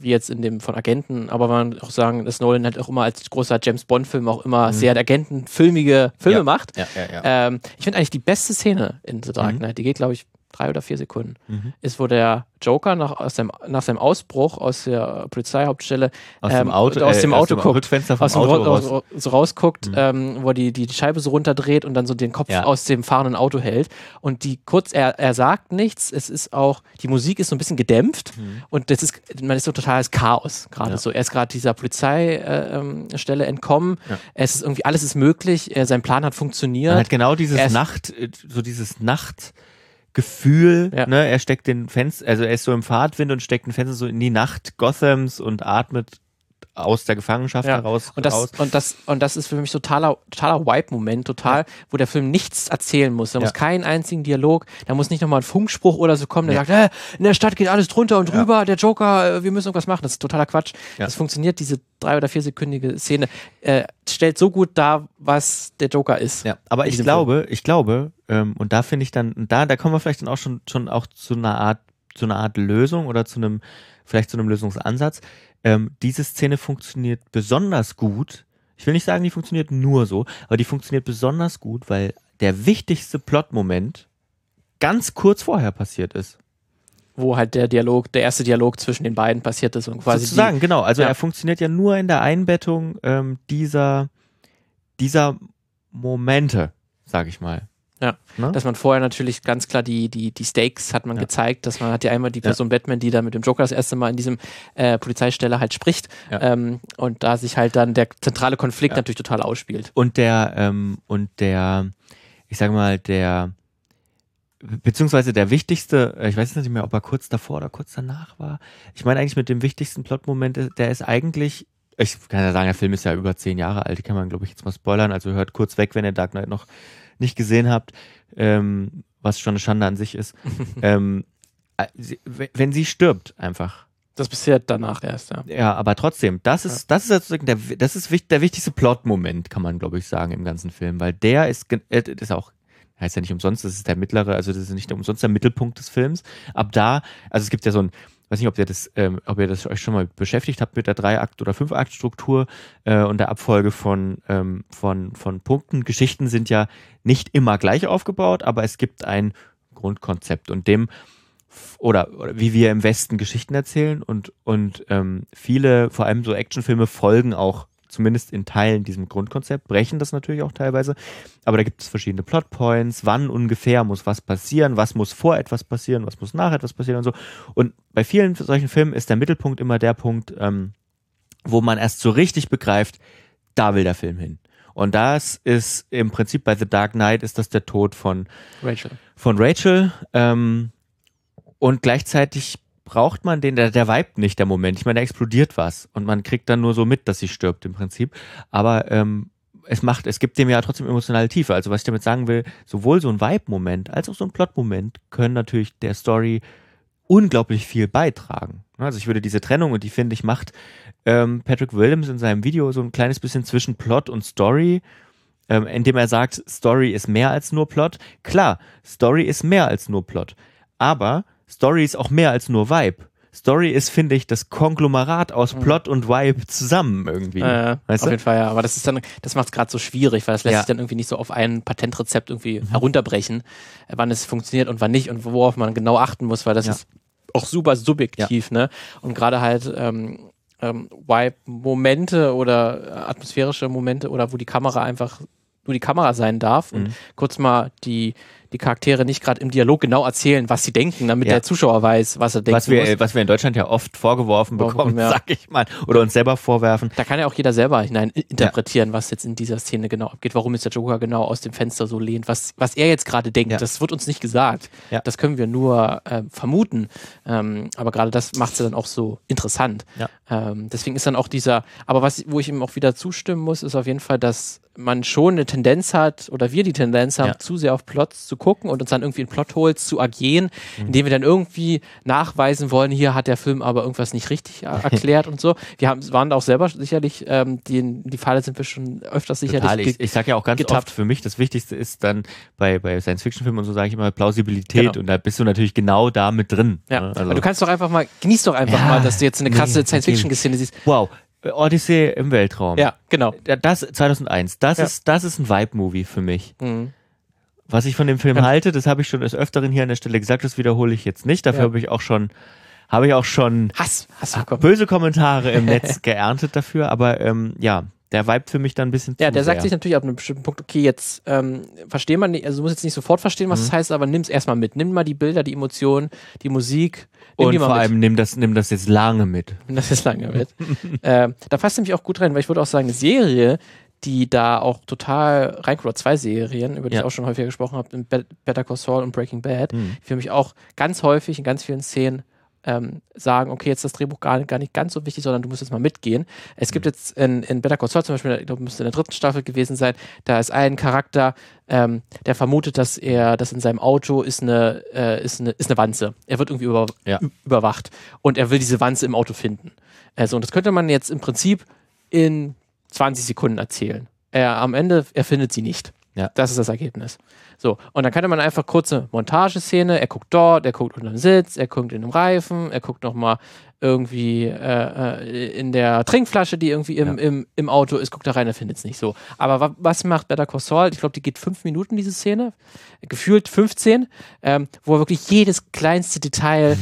wie jetzt in dem von Agenten, aber man auch sagen, dass Nolan halt auch immer als großer James Bond-Film auch immer sehr agentenfilmige Filme Mhm. Ja. macht. Ja, ja, ja. Ähm, ich finde eigentlich die beste Szene in The Dark Mhm. Knight, die geht, glaube ich, drei oder vier Sekunden, Mhm. ist, wo der Joker nach, aus dem, nach seinem Ausbruch aus der Polizeihauptstelle Aus dem ähm, Auto, aus äh, dem aus Auto dem guckt, Rückfenster vom aus dem Auto raus. so rausguckt, Mhm. ähm, wo die, die die Scheibe so runterdreht und dann so den Kopf Ja. aus dem fahrenden Auto hält. Und die kurz, er, er sagt nichts, es ist auch, die Musik ist so ein bisschen gedämpft Mhm. und das ist, man ist so totales Chaos gerade Ja. so. Er ist gerade dieser Polizeistelle äh, ähm, entkommen. Ja. Es ist irgendwie, alles ist möglich, sein Plan hat funktioniert. Man hat genau dieses Er Nacht, äh, so dieses Nachtgefühl, Ja. ne? Er steckt den Fenster, also er ist so im Fahrtwind und steckt den Fenster so in die Nacht Gothams und atmet aus der Gefangenschaft Ja, heraus Und das, raus. und, das, und das ist für mich totaler, totaler Wipe-Moment, total, wo der Film nichts erzählen muss. Da Ja. muss keinen einzigen Dialog, da muss nicht nochmal ein Funkspruch oder so kommen, der sagt, äh, in der Stadt geht alles drunter und Ja. drüber, der Joker, äh, wir müssen irgendwas machen. Das ist totaler Quatsch. Ja. Das funktioniert, diese drei- oder viersekündige Szene, äh, stellt so gut dar, was der Joker ist. Ja, aber ich glaube, ich glaube, ähm, und da finde ich dann, da, da kommen wir vielleicht dann auch schon, schon auch zu einer Art, zu einer Art Lösung oder zu einem, vielleicht zu einem Lösungsansatz. Ähm, diese Szene funktioniert besonders gut. Ich will nicht sagen, die funktioniert nur so, aber die funktioniert besonders gut, weil der wichtigste Plotmoment ganz kurz vorher passiert ist. Wo halt der Dialog, der erste Dialog zwischen den beiden passiert ist und quasi Sozusagen, genau. Also Ja. er funktioniert ja nur in der Einbettung ähm, dieser, dieser Momente, sag ich mal. Ja, Ne? dass man vorher natürlich ganz klar die, die, die Stakes hat man Ja. gezeigt, dass man hat ja einmal die Ja. Person Batman, die da mit dem Joker das erste Mal in diesem äh, Polizeistelle halt spricht Ja. ähm, und da sich halt dann der zentrale Konflikt Ja. natürlich total ausspielt. und der ähm, und der ich sage mal der beziehungsweise der wichtigste äh, ich weiß jetzt nicht mehr ob er kurz davor oder kurz danach war ich meine eigentlich mit dem wichtigsten Plotmoment äh, der ist eigentlich ich kann ja sagen der Film ist ja über zehn Jahre alt die kann man glaube ich jetzt mal spoilern also hört kurz weg wenn ihr Dark Knight noch nicht gesehen habt ähm, was schon eine Schande an sich ist ähm, äh, sie, wenn sie stirbt einfach Das passiert danach erst, ja. ja, aber trotzdem, das ist, das ist sozusagen der, das ist der wichtigste Plot-Moment, kann man, glaube ich, sagen, im ganzen Film, weil der ist, äh, ist auch, heißt ja nicht umsonst, das ist der mittlere, also das ist nicht umsonst der Mittelpunkt des Films. Ab da, also es gibt ja so ein, weiß nicht, ob ihr das, ähm, ob ihr das euch schon mal beschäftigt habt mit der Drei-Akt- oder Fünf-Akt-Struktur äh, und der Abfolge von, ähm, von, von Punkten. Geschichten sind ja nicht immer gleich aufgebaut, aber es gibt ein Grundkonzept und dem oder, oder wie wir im Westen Geschichten erzählen und, und ähm, viele, vor allem so Actionfilme, folgen auch zumindest in Teilen diesem Grundkonzept, brechen das natürlich auch teilweise, aber da gibt es verschiedene Plotpoints, wann ungefähr muss was passieren, was muss vor etwas passieren, was muss nach etwas passieren und so. Und bei vielen solchen Filmen ist der Mittelpunkt immer der Punkt, ähm, wo man erst so richtig begreift, da will der Film hin. Und das ist im Prinzip bei The Dark Knight ist das der Tod von Rachel. von Rachel. Ähm, und gleichzeitig braucht man den, der, der vibet nicht, der Moment. Ich meine, da explodiert was und man kriegt dann nur so mit, dass sie stirbt im Prinzip. Aber ähm, es macht, es gibt dem ja trotzdem emotionale Tiefe. Also was ich damit sagen will, sowohl so ein Vibe-Moment als auch so ein Plot-Moment können natürlich der Story unglaublich viel beitragen. Also ich würde diese Trennung, und die finde ich, macht ähm, Patrick Williams in seinem Video so ein kleines bisschen zwischen Plot und Story, ähm, indem er sagt, Story ist mehr als nur Plot. Klar, Story ist mehr als nur Plot. Aber Story ist auch mehr als nur Vibe. Story ist, finde ich, das Konglomerat aus Plot und Vibe zusammen irgendwie. Äh, weißt auf du? jeden Fall, ja. Aber das ist dann, das macht es gerade so schwierig, weil das lässt Ja. sich dann irgendwie nicht so auf ein Patentrezept irgendwie Mhm. herunterbrechen, äh, wann es funktioniert und wann nicht und worauf man genau achten muss, weil das Ja. ist auch super subjektiv, ne? Und gerade halt ähm, ähm, Vibe-Momente oder äh, atmosphärische Momente oder wo die Kamera einfach nur die Kamera sein darf und Mhm. kurz mal die, die Charaktere nicht gerade im Dialog genau erzählen, was sie denken, damit Ja. der Zuschauer weiß, was er denkt. Was wir, was wir in Deutschland ja oft vorgeworfen bekommen, ja. sag ich mal, oder uns selber vorwerfen. Da kann ja auch jeder selber hinein interpretieren, was jetzt in dieser Szene genau abgeht, warum jetzt der Joker genau aus dem Fenster so lehnt, was, was er jetzt gerade denkt. Ja. Das wird uns nicht gesagt. Ja. Das können wir nur ähm, vermuten. Ähm, aber gerade das macht es ja dann auch so interessant. Ja. Ähm, deswegen ist dann auch dieser, aber was, wo ich ihm auch wieder zustimmen muss, ist auf jeden Fall, dass man schon eine Tendenz hat, oder wir die Tendenz haben, Ja. zu sehr auf Plots zu gucken und uns dann irgendwie in Plotholes zu agieren, Mhm. indem wir dann irgendwie nachweisen wollen, hier hat der Film aber irgendwas nicht richtig er- erklärt und so. Wir haben, waren da auch selber sicherlich, ähm, die, die Falle sind wir schon öfters sicherlich Total. Ich, ich sage ja auch ganz getappt. oft, für mich das Wichtigste ist dann bei, bei Science-Fiction-Filmen und so sage ich immer Plausibilität Genau. und da bist du natürlich genau da mit drin. Ja, ne? aber du kannst doch einfach mal, genieß doch einfach Ja, mal, dass du jetzt eine krasse nee, Science-Fiction-Szene siehst. wow, Odyssee im Weltraum. Ja, genau. Ja, Das 2001, das Ja. ist das ist ein Vibe-Movie für mich. Mhm. Was ich von dem Film Ja. halte, das habe ich schon des Öfteren hier an der Stelle gesagt, das wiederhole ich jetzt nicht. Dafür Ja. habe ich auch schon habe ich auch schon Hass, Hass böse Kommentare im Netz geerntet dafür, aber ähm, ja, der Vibe für mich dann ein bisschen Ja, zu der sagt sehr. sich natürlich ab einem bestimmten Punkt, okay, jetzt ähm, versteh man nicht, also du musst jetzt nicht sofort verstehen, was Mhm. das heißt, aber nimm es erstmal mit. Nimm mal die Bilder, die Emotionen, die Musik, nimm und die vor mit. allem nimm das nimm das jetzt lange mit. Und das ist lange mit. äh, da passt nämlich auch gut rein, weil ich würde auch sagen, eine Serie, die da auch total reinkommt, oder zwei Serien, über die Ja. ich auch schon häufiger gesprochen habe, Better Call Saul und Breaking Bad, Mhm. für mich auch ganz häufig in ganz vielen Szenen ähm, sagen, okay, jetzt ist das Drehbuch gar, gar nicht ganz so wichtig, sondern du musst jetzt mal mitgehen. Es Mhm. gibt jetzt in, in Better Call Saul zum Beispiel, ich glaube, müsste in der dritten Staffel gewesen sein, da ist ein Charakter, ähm, der vermutet, dass er, dass in seinem Auto ist eine, äh, ist eine, ist eine Wanze. Er wird irgendwie über, Ja. überwacht und er will diese Wanze im Auto finden. Also, und das könnte man jetzt im Prinzip in 20 Sekunden erzählen. Er, am Ende, er findet sie nicht. Ja. Das ist das Ergebnis. So, und dann könnte man einfach kurze Montageszene, er guckt dort, er guckt unter dem Sitz, er guckt in dem Reifen, er guckt nochmal irgendwie äh, äh, in der Trinkflasche, die irgendwie im, Ja. im, im Auto ist, guckt da rein, er findet es nicht so. Aber wa was macht Better Call Saul? Ich glaube, die geht fünf Minuten, diese Szene, gefühlt 15, ähm, wo er wirklich jedes kleinste Detail,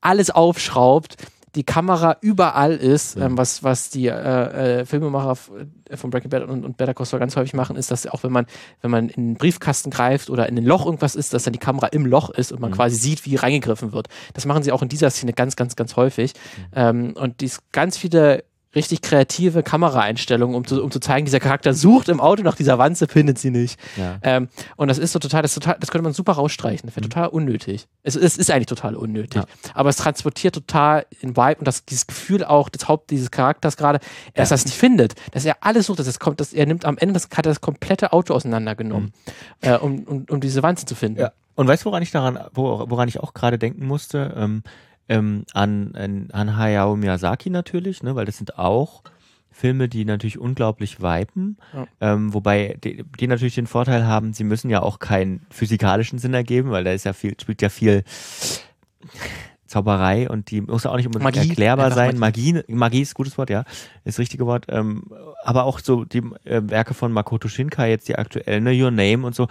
alles aufschraubt, die Kamera überall ist, ähm, was, was die äh, äh, Filmemacher äh, von Breaking Bad und, und Better Call Saul ganz häufig machen, ist, dass auch wenn man, wenn man in den Briefkasten greift oder in ein Loch irgendwas ist, dass dann die Kamera im Loch ist und man Mhm. quasi sieht, wie reingegriffen wird. Das machen sie auch in dieser Szene ganz, ganz, ganz häufig. Mhm. Ähm, und dies ganz viele richtig kreative Kameraeinstellungen, um zu, um zu zeigen, dieser Charakter sucht im Auto nach dieser Wanze, findet sie nicht. Ja. Ähm, und das ist so total, das, total, das könnte man super rausstreichen. Das wäre Mhm. total unnötig. Es, es ist eigentlich total unnötig. Ja. Aber es transportiert total den Vibe und das, dieses Gefühl auch des Haupt dieses Charakters gerade, dass Ja. er es nicht findet, dass er alles sucht, dass es kommt, dass er nimmt am Ende, das hat er das komplette Auto auseinandergenommen, äh, um, um, um diese Wanze zu finden. Mhm. Ja. Und weißt du, woran ich daran, wo, woran ich auch gerade denken musste? Ähm, ähm, an, an, Hayao Miyazaki natürlich, ne, weil das sind auch Filme, die natürlich unglaublich viben, Ja. ähm, wobei die, die natürlich den Vorteil haben, sie müssen ja auch keinen physikalischen Sinn ergeben, weil da ist ja viel, spielt ja viel Zauberei und die muss ja auch nicht unbedingt Magie, erklärbar sein. Magie. Magie ist ein gutes Wort, ja, ist das richtige Wort. Ähm, aber auch so die äh, Werke von Makoto Shinkai jetzt die aktuellen, ne, Your Name und so,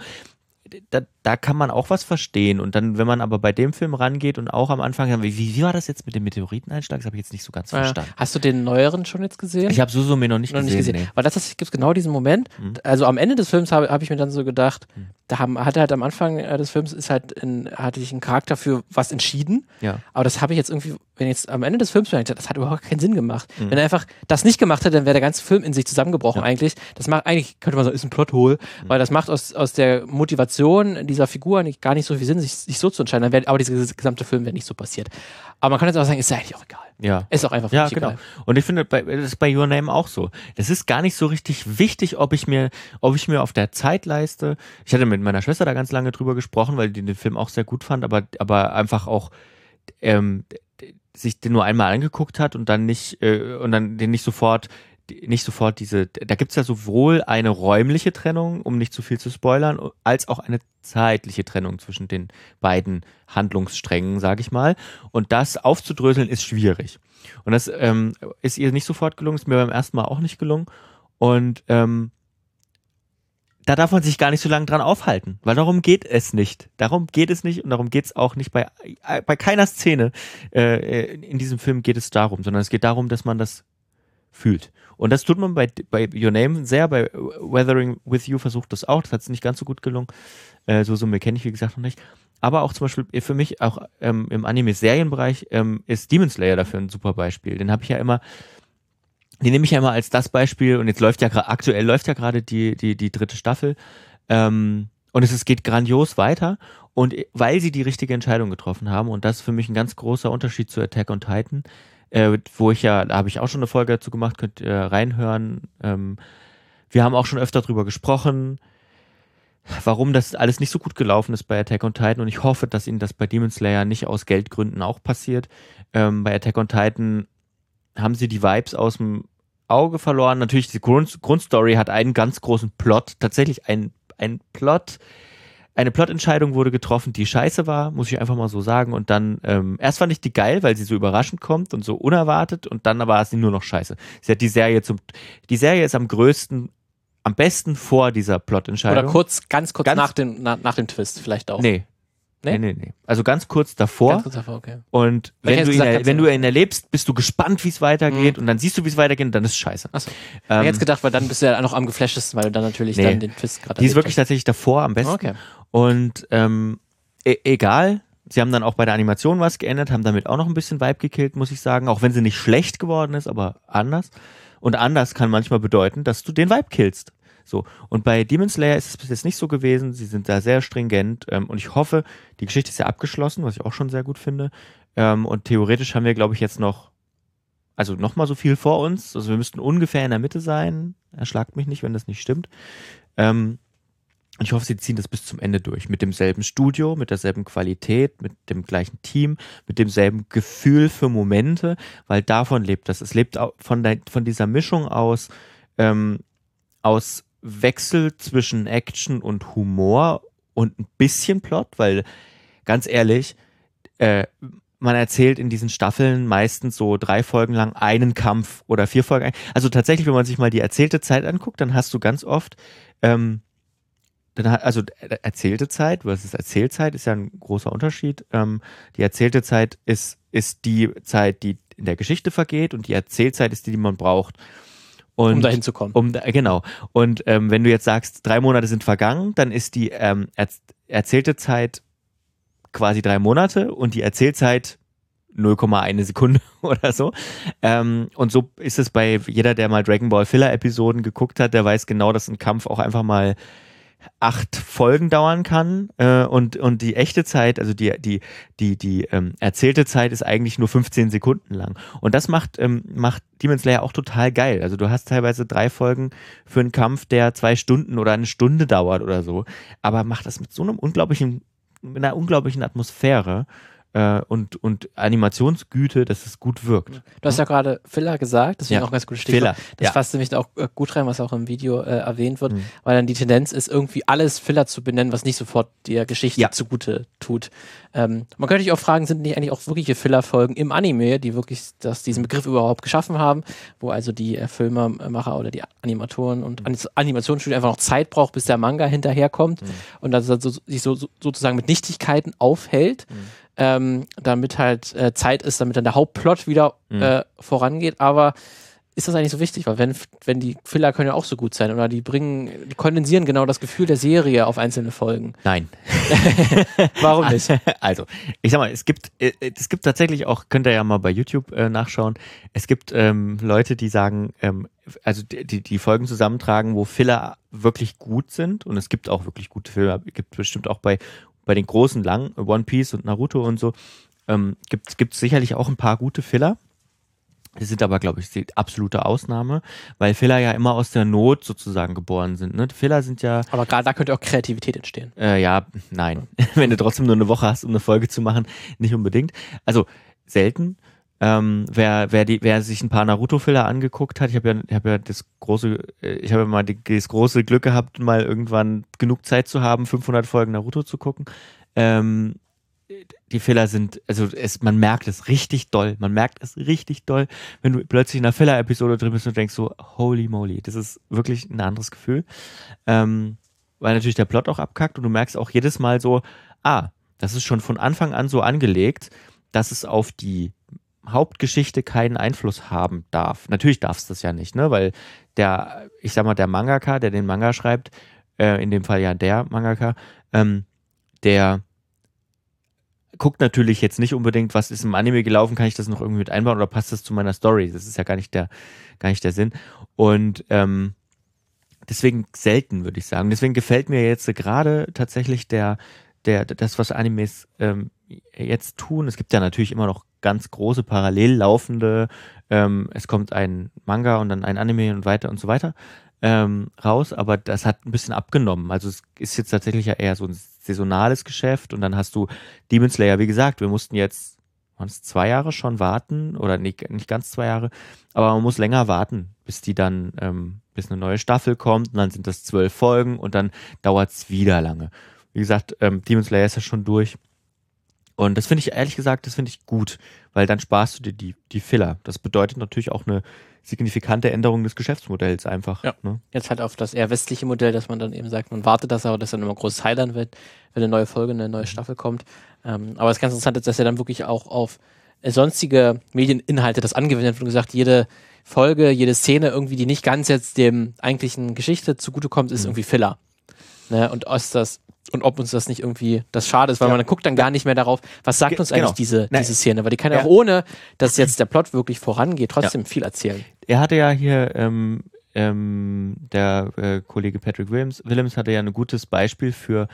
da, da kann man auch was verstehen. Und dann, wenn man aber bei dem Film rangeht und auch am Anfang, wie, wie war das jetzt mit dem Meteoriteneinschlag? Das habe ich jetzt nicht so ganz Äh, verstanden. hast du den neueren schon jetzt gesehen? Ich habe Suzume noch nicht noch gesehen. nicht gesehen. Nee. Weil das gibt es genau diesen Moment. Mhm. Also am Ende des Films habe hab ich mir dann so gedacht, Mhm. da haben, hat er halt am Anfang äh, des Films ist halt ein, hatte ich einen Charakter für was entschieden. Ja. Aber das habe ich jetzt irgendwie, wenn jetzt am Ende des Films das hat überhaupt keinen Sinn gemacht. Mhm. Wenn er einfach das nicht gemacht hätte, dann wäre der ganze Film in sich zusammengebrochen Ja. eigentlich. Das macht eigentlich, könnte man sagen, ist ein Plothole, Mhm. weil das macht aus, aus der Motivation dieser Figur nicht, gar nicht so viel Sinn, sich, sich so zu entscheiden. Dann wäre, aber dieser gesamte Film wäre nicht so passiert. Aber man kann jetzt auch sagen, ist ja eigentlich auch egal. Ja. Ist auch einfach Ja, genau. egal. Und ich finde, bei, das ist bei Your Name auch so. Das ist gar nicht so richtig wichtig, ob ich mir, ob ich mir auf der Zeitleiste, ich hatte mit meiner Schwester da ganz lange drüber gesprochen, weil die den Film auch sehr gut fand, aber, aber einfach auch, ähm, sich den nur einmal angeguckt hat und dann nicht, äh, und dann den nicht sofort, nicht sofort diese, da gibt's ja sowohl eine räumliche Trennung, um nicht zu viel zu spoilern, als auch eine zeitliche Trennung zwischen den beiden Handlungssträngen, sage ich mal. Und das aufzudröseln ist schwierig. Und das ähm, ist ihr nicht sofort gelungen, ist mir beim ersten Mal auch nicht gelungen. Und ähm, da darf man sich gar nicht so lange dran aufhalten, weil darum geht es nicht. Darum geht es nicht und darum geht es auch nicht bei, bei keiner Szene äh, in diesem Film geht es darum, sondern es geht darum, dass man das fühlt. Und das tut man bei, bei Your Name sehr, bei Weathering With You versucht das auch, das hat es nicht ganz so gut gelungen. Äh, so Summe kenne ich, wie gesagt, noch nicht. Aber auch zum Beispiel für mich, auch ähm, im Anime-Serienbereich, ähm, ist Demon Slayer dafür ein super Beispiel. Den habe ich ja immer, den nehme ich ja immer als das Beispiel und jetzt läuft ja gerade, aktuell läuft ja gerade die, die, die dritte Staffel. Ähm, und es, es geht grandios weiter. Und weil sie die richtige Entscheidung getroffen haben, und das ist für mich ein ganz großer Unterschied zu Attack on Titan, äh, wo ich ja, da habe ich auch schon eine Folge dazu gemacht, könnt ihr reinhören. Ähm, wir haben auch schon öfter drüber gesprochen, warum das alles nicht so gut gelaufen ist bei Attack on Titan und ich hoffe, dass ihnen das bei Demon Slayer nicht aus Geldgründen auch passiert. Ähm, bei Attack on Titan haben sie die Vibes aus dem Auge verloren. Natürlich, die Grund, Grundstory hat einen ganz großen Plot, tatsächlich ein, ein Plot, eine Plotentscheidung wurde getroffen, die scheiße war, muss ich einfach mal so sagen. Und dann, ähm, erst fand ich die geil, weil sie so überraschend kommt und so unerwartet und dann war sie nur noch scheiße. Sie hat die Serie zum, die Serie ist am größten, am besten vor dieser Plotentscheidung. Oder kurz, ganz kurz ganz, nach, dem, na, nach dem Twist vielleicht auch. Nee, Nee? nee, nee, nee. Also ganz kurz davor. Ganz kurz davor, okay. Und wenn, du, gesagt, ihn, wenn du ihn erlebst, bist du gespannt, wie es weitergeht mhm. und dann siehst du, wie es weitergeht und dann ist es scheiße. Achso. Ähm, ich hätte gedacht, weil dann bist du ja noch am geflashtesten, weil du dann natürlich nee. dann den Twist gerade Die ist wirklich hast. tatsächlich davor am besten. Okay. Und ähm, e egal, sie haben dann auch bei der Animation was geändert, haben damit auch noch ein bisschen Vibe gekillt, muss ich sagen. Auch wenn sie nicht schlecht geworden ist, aber anders. Und anders kann manchmal bedeuten, dass du den Vibe killst. So. Und bei Demon Slayer ist es bis jetzt nicht so gewesen. Sie sind da sehr stringent. Ähm, und ich hoffe, die Geschichte ist ja abgeschlossen, was ich auch schon sehr gut finde. Ähm, und theoretisch haben wir, glaube ich, jetzt noch, also noch mal so viel vor uns. Also wir müssten ungefähr in der Mitte sein. Erschlagt mich nicht, wenn das nicht stimmt. Ähm, ich hoffe, sie ziehen das bis zum Ende durch. Mit demselben Studio, mit derselben Qualität, mit dem gleichen Team, mit demselben Gefühl für Momente, weil davon lebt das. Es lebt von, der, von dieser Mischung aus, ähm, aus Wechsel zwischen Action und Humor und ein bisschen Plot, weil ganz ehrlich, äh, man erzählt in diesen Staffeln meistens so drei Folgen lang einen Kampf oder vier Folgen. Also tatsächlich, wenn man sich mal die erzählte Zeit anguckt, dann hast du ganz oft ähm, dann hat, also äh, erzählte Zeit versus Erzählzeit ist ja ein großer Unterschied. Ähm, die erzählte Zeit ist, ist die Zeit, die in der Geschichte vergeht und die Erzählzeit ist die, die man braucht. Und, um dahin zu kommen. Um, genau. Und ähm, wenn du jetzt sagst, drei Monate sind vergangen, dann ist die ähm, er erzählte Zeit quasi drei Monate und die Erzählzeit 0,1 Sekunde oder so. Ähm, und so ist es bei jeder, der mal Dragon Ball Filler Episoden geguckt hat, der weiß genau, dass ein Kampf auch einfach mal acht Folgen dauern kann äh, und, und die echte Zeit, also die, die, die, die ähm, erzählte Zeit ist eigentlich nur 15 Sekunden lang. Und das macht, ähm, macht Demon Slayer auch total geil. Also du hast teilweise drei Folgen für einen Kampf, der zwei Stunden oder eine Stunde dauert oder so, aber macht das mit so einem unglaublichen, mit einer unglaublichen Atmosphäre äh, und, und Animationsgüte, dass es gut wirkt. Du hast ja gerade Filler gesagt, deswegen ja. auch ein ganz gutes Stichwort. Filler. Das ja. fasst nämlich auch äh, gut rein, was auch im Video äh, erwähnt wird, mhm. weil dann die Tendenz ist, irgendwie alles Filler zu benennen, was nicht sofort der Geschichte ja. zugute tut. Ähm, man könnte sich auch fragen, sind nicht eigentlich auch wirkliche Filler-Folgen im Anime, die wirklich das, diesen Begriff überhaupt geschaffen haben, wo also die äh, Filmemacher oder die Animatoren und mhm. Animationsstudio einfach noch Zeit braucht, bis der Manga hinterherkommt mhm. und dass er so, sich so, so, sozusagen mit Nichtigkeiten aufhält. Mhm ähm, damit halt äh, Zeit ist, damit dann der Hauptplot wieder mhm. äh, vorangeht. Aber ist das eigentlich so wichtig? Weil wenn, wenn die Filler können ja auch so gut sein oder die bringen, die kondensieren genau das Gefühl der Serie auf einzelne Folgen. Nein. Warum nicht? Also, ich sag mal, es gibt, äh, es gibt tatsächlich auch, könnt ihr ja mal bei YouTube äh, nachschauen, es gibt ähm, Leute, die sagen, ähm, also die, die Folgen zusammentragen, wo Filler wirklich gut sind und es gibt auch wirklich gute Filler, gibt bestimmt auch bei bei den großen lang, One Piece und Naruto und so, ähm, gibt es sicherlich auch ein paar gute Filler. Die sind aber, glaube ich, die absolute Ausnahme, weil Filler ja immer aus der Not sozusagen geboren sind. Ne? Filler sind ja. Aber gerade da könnte auch Kreativität entstehen. Äh, ja, nein. Wenn du trotzdem nur eine Woche hast, um eine Folge zu machen, nicht unbedingt. Also selten. Ähm, wer, wer, die, wer sich ein paar Naruto-Filler angeguckt hat, ich habe ja, ich hab ja das große, äh, ich habe ja mal die, das große Glück gehabt, mal irgendwann genug Zeit zu haben, 500 Folgen Naruto zu gucken. Ähm, die Filler sind, also es, man merkt es richtig doll, man merkt es richtig doll, wenn du plötzlich in einer Filler-Episode drin bist und denkst so, holy moly, das ist wirklich ein anderes Gefühl. Ähm, weil natürlich der Plot auch abkackt und du merkst auch jedes Mal so, ah, das ist schon von Anfang an so angelegt, dass es auf die Hauptgeschichte keinen Einfluss haben darf. Natürlich darf es das ja nicht, ne? Weil der, ich sag mal, der Mangaka, der den Manga schreibt, äh, in dem Fall ja der Mangaka, ähm, der guckt natürlich jetzt nicht unbedingt, was ist im Anime gelaufen, kann ich das noch irgendwie mit einbauen oder passt das zu meiner Story? Das ist ja gar nicht der, gar nicht der Sinn. Und ähm, deswegen selten, würde ich sagen. Deswegen gefällt mir jetzt gerade tatsächlich der, der, das, was Animes ähm, jetzt tun. Es gibt ja natürlich immer noch ganz große parallel laufende, ähm, es kommt ein Manga und dann ein Anime und weiter und so weiter ähm, raus, aber das hat ein bisschen abgenommen. Also es ist jetzt tatsächlich ja eher so ein saisonales Geschäft und dann hast du Demon Slayer, wie gesagt, wir mussten jetzt waren es zwei Jahre schon warten oder nicht, nicht ganz zwei Jahre, aber man muss länger warten, bis die dann, ähm, bis eine neue Staffel kommt und dann sind das zwölf Folgen und dann dauert es wieder lange. Wie gesagt, ähm, Demon Slayer ist ja schon durch. Und das finde ich ehrlich gesagt, das finde ich gut, weil dann sparst du dir die, die Filler. Das bedeutet natürlich auch eine signifikante Änderung des Geschäftsmodells einfach. Ja. Ne? Jetzt halt auf das eher westliche Modell, dass man dann eben sagt, man wartet das aber, dass dann immer großes Highlight wird, wenn eine neue Folge, eine neue mhm. Staffel kommt. Ähm, aber das ganz Interessante ist, dass er dann wirklich auch auf äh, sonstige Medieninhalte das angewendet wird und gesagt, jede Folge, jede Szene irgendwie, die nicht ganz jetzt dem eigentlichen Geschichte zugutekommt, ist mhm. irgendwie Filler. Ne? Und aus das und ob uns das nicht irgendwie das schade ist, weil ja. man guckt dann gar nicht mehr darauf, was sagt uns eigentlich genau. diese, diese Szene, weil die kann ja auch ohne, dass jetzt der Plot wirklich vorangeht, trotzdem viel erzählen. Er hatte ja hier, ähm, ähm, der äh, Kollege Patrick Williams, Williams hatte ja ein gutes Beispiel für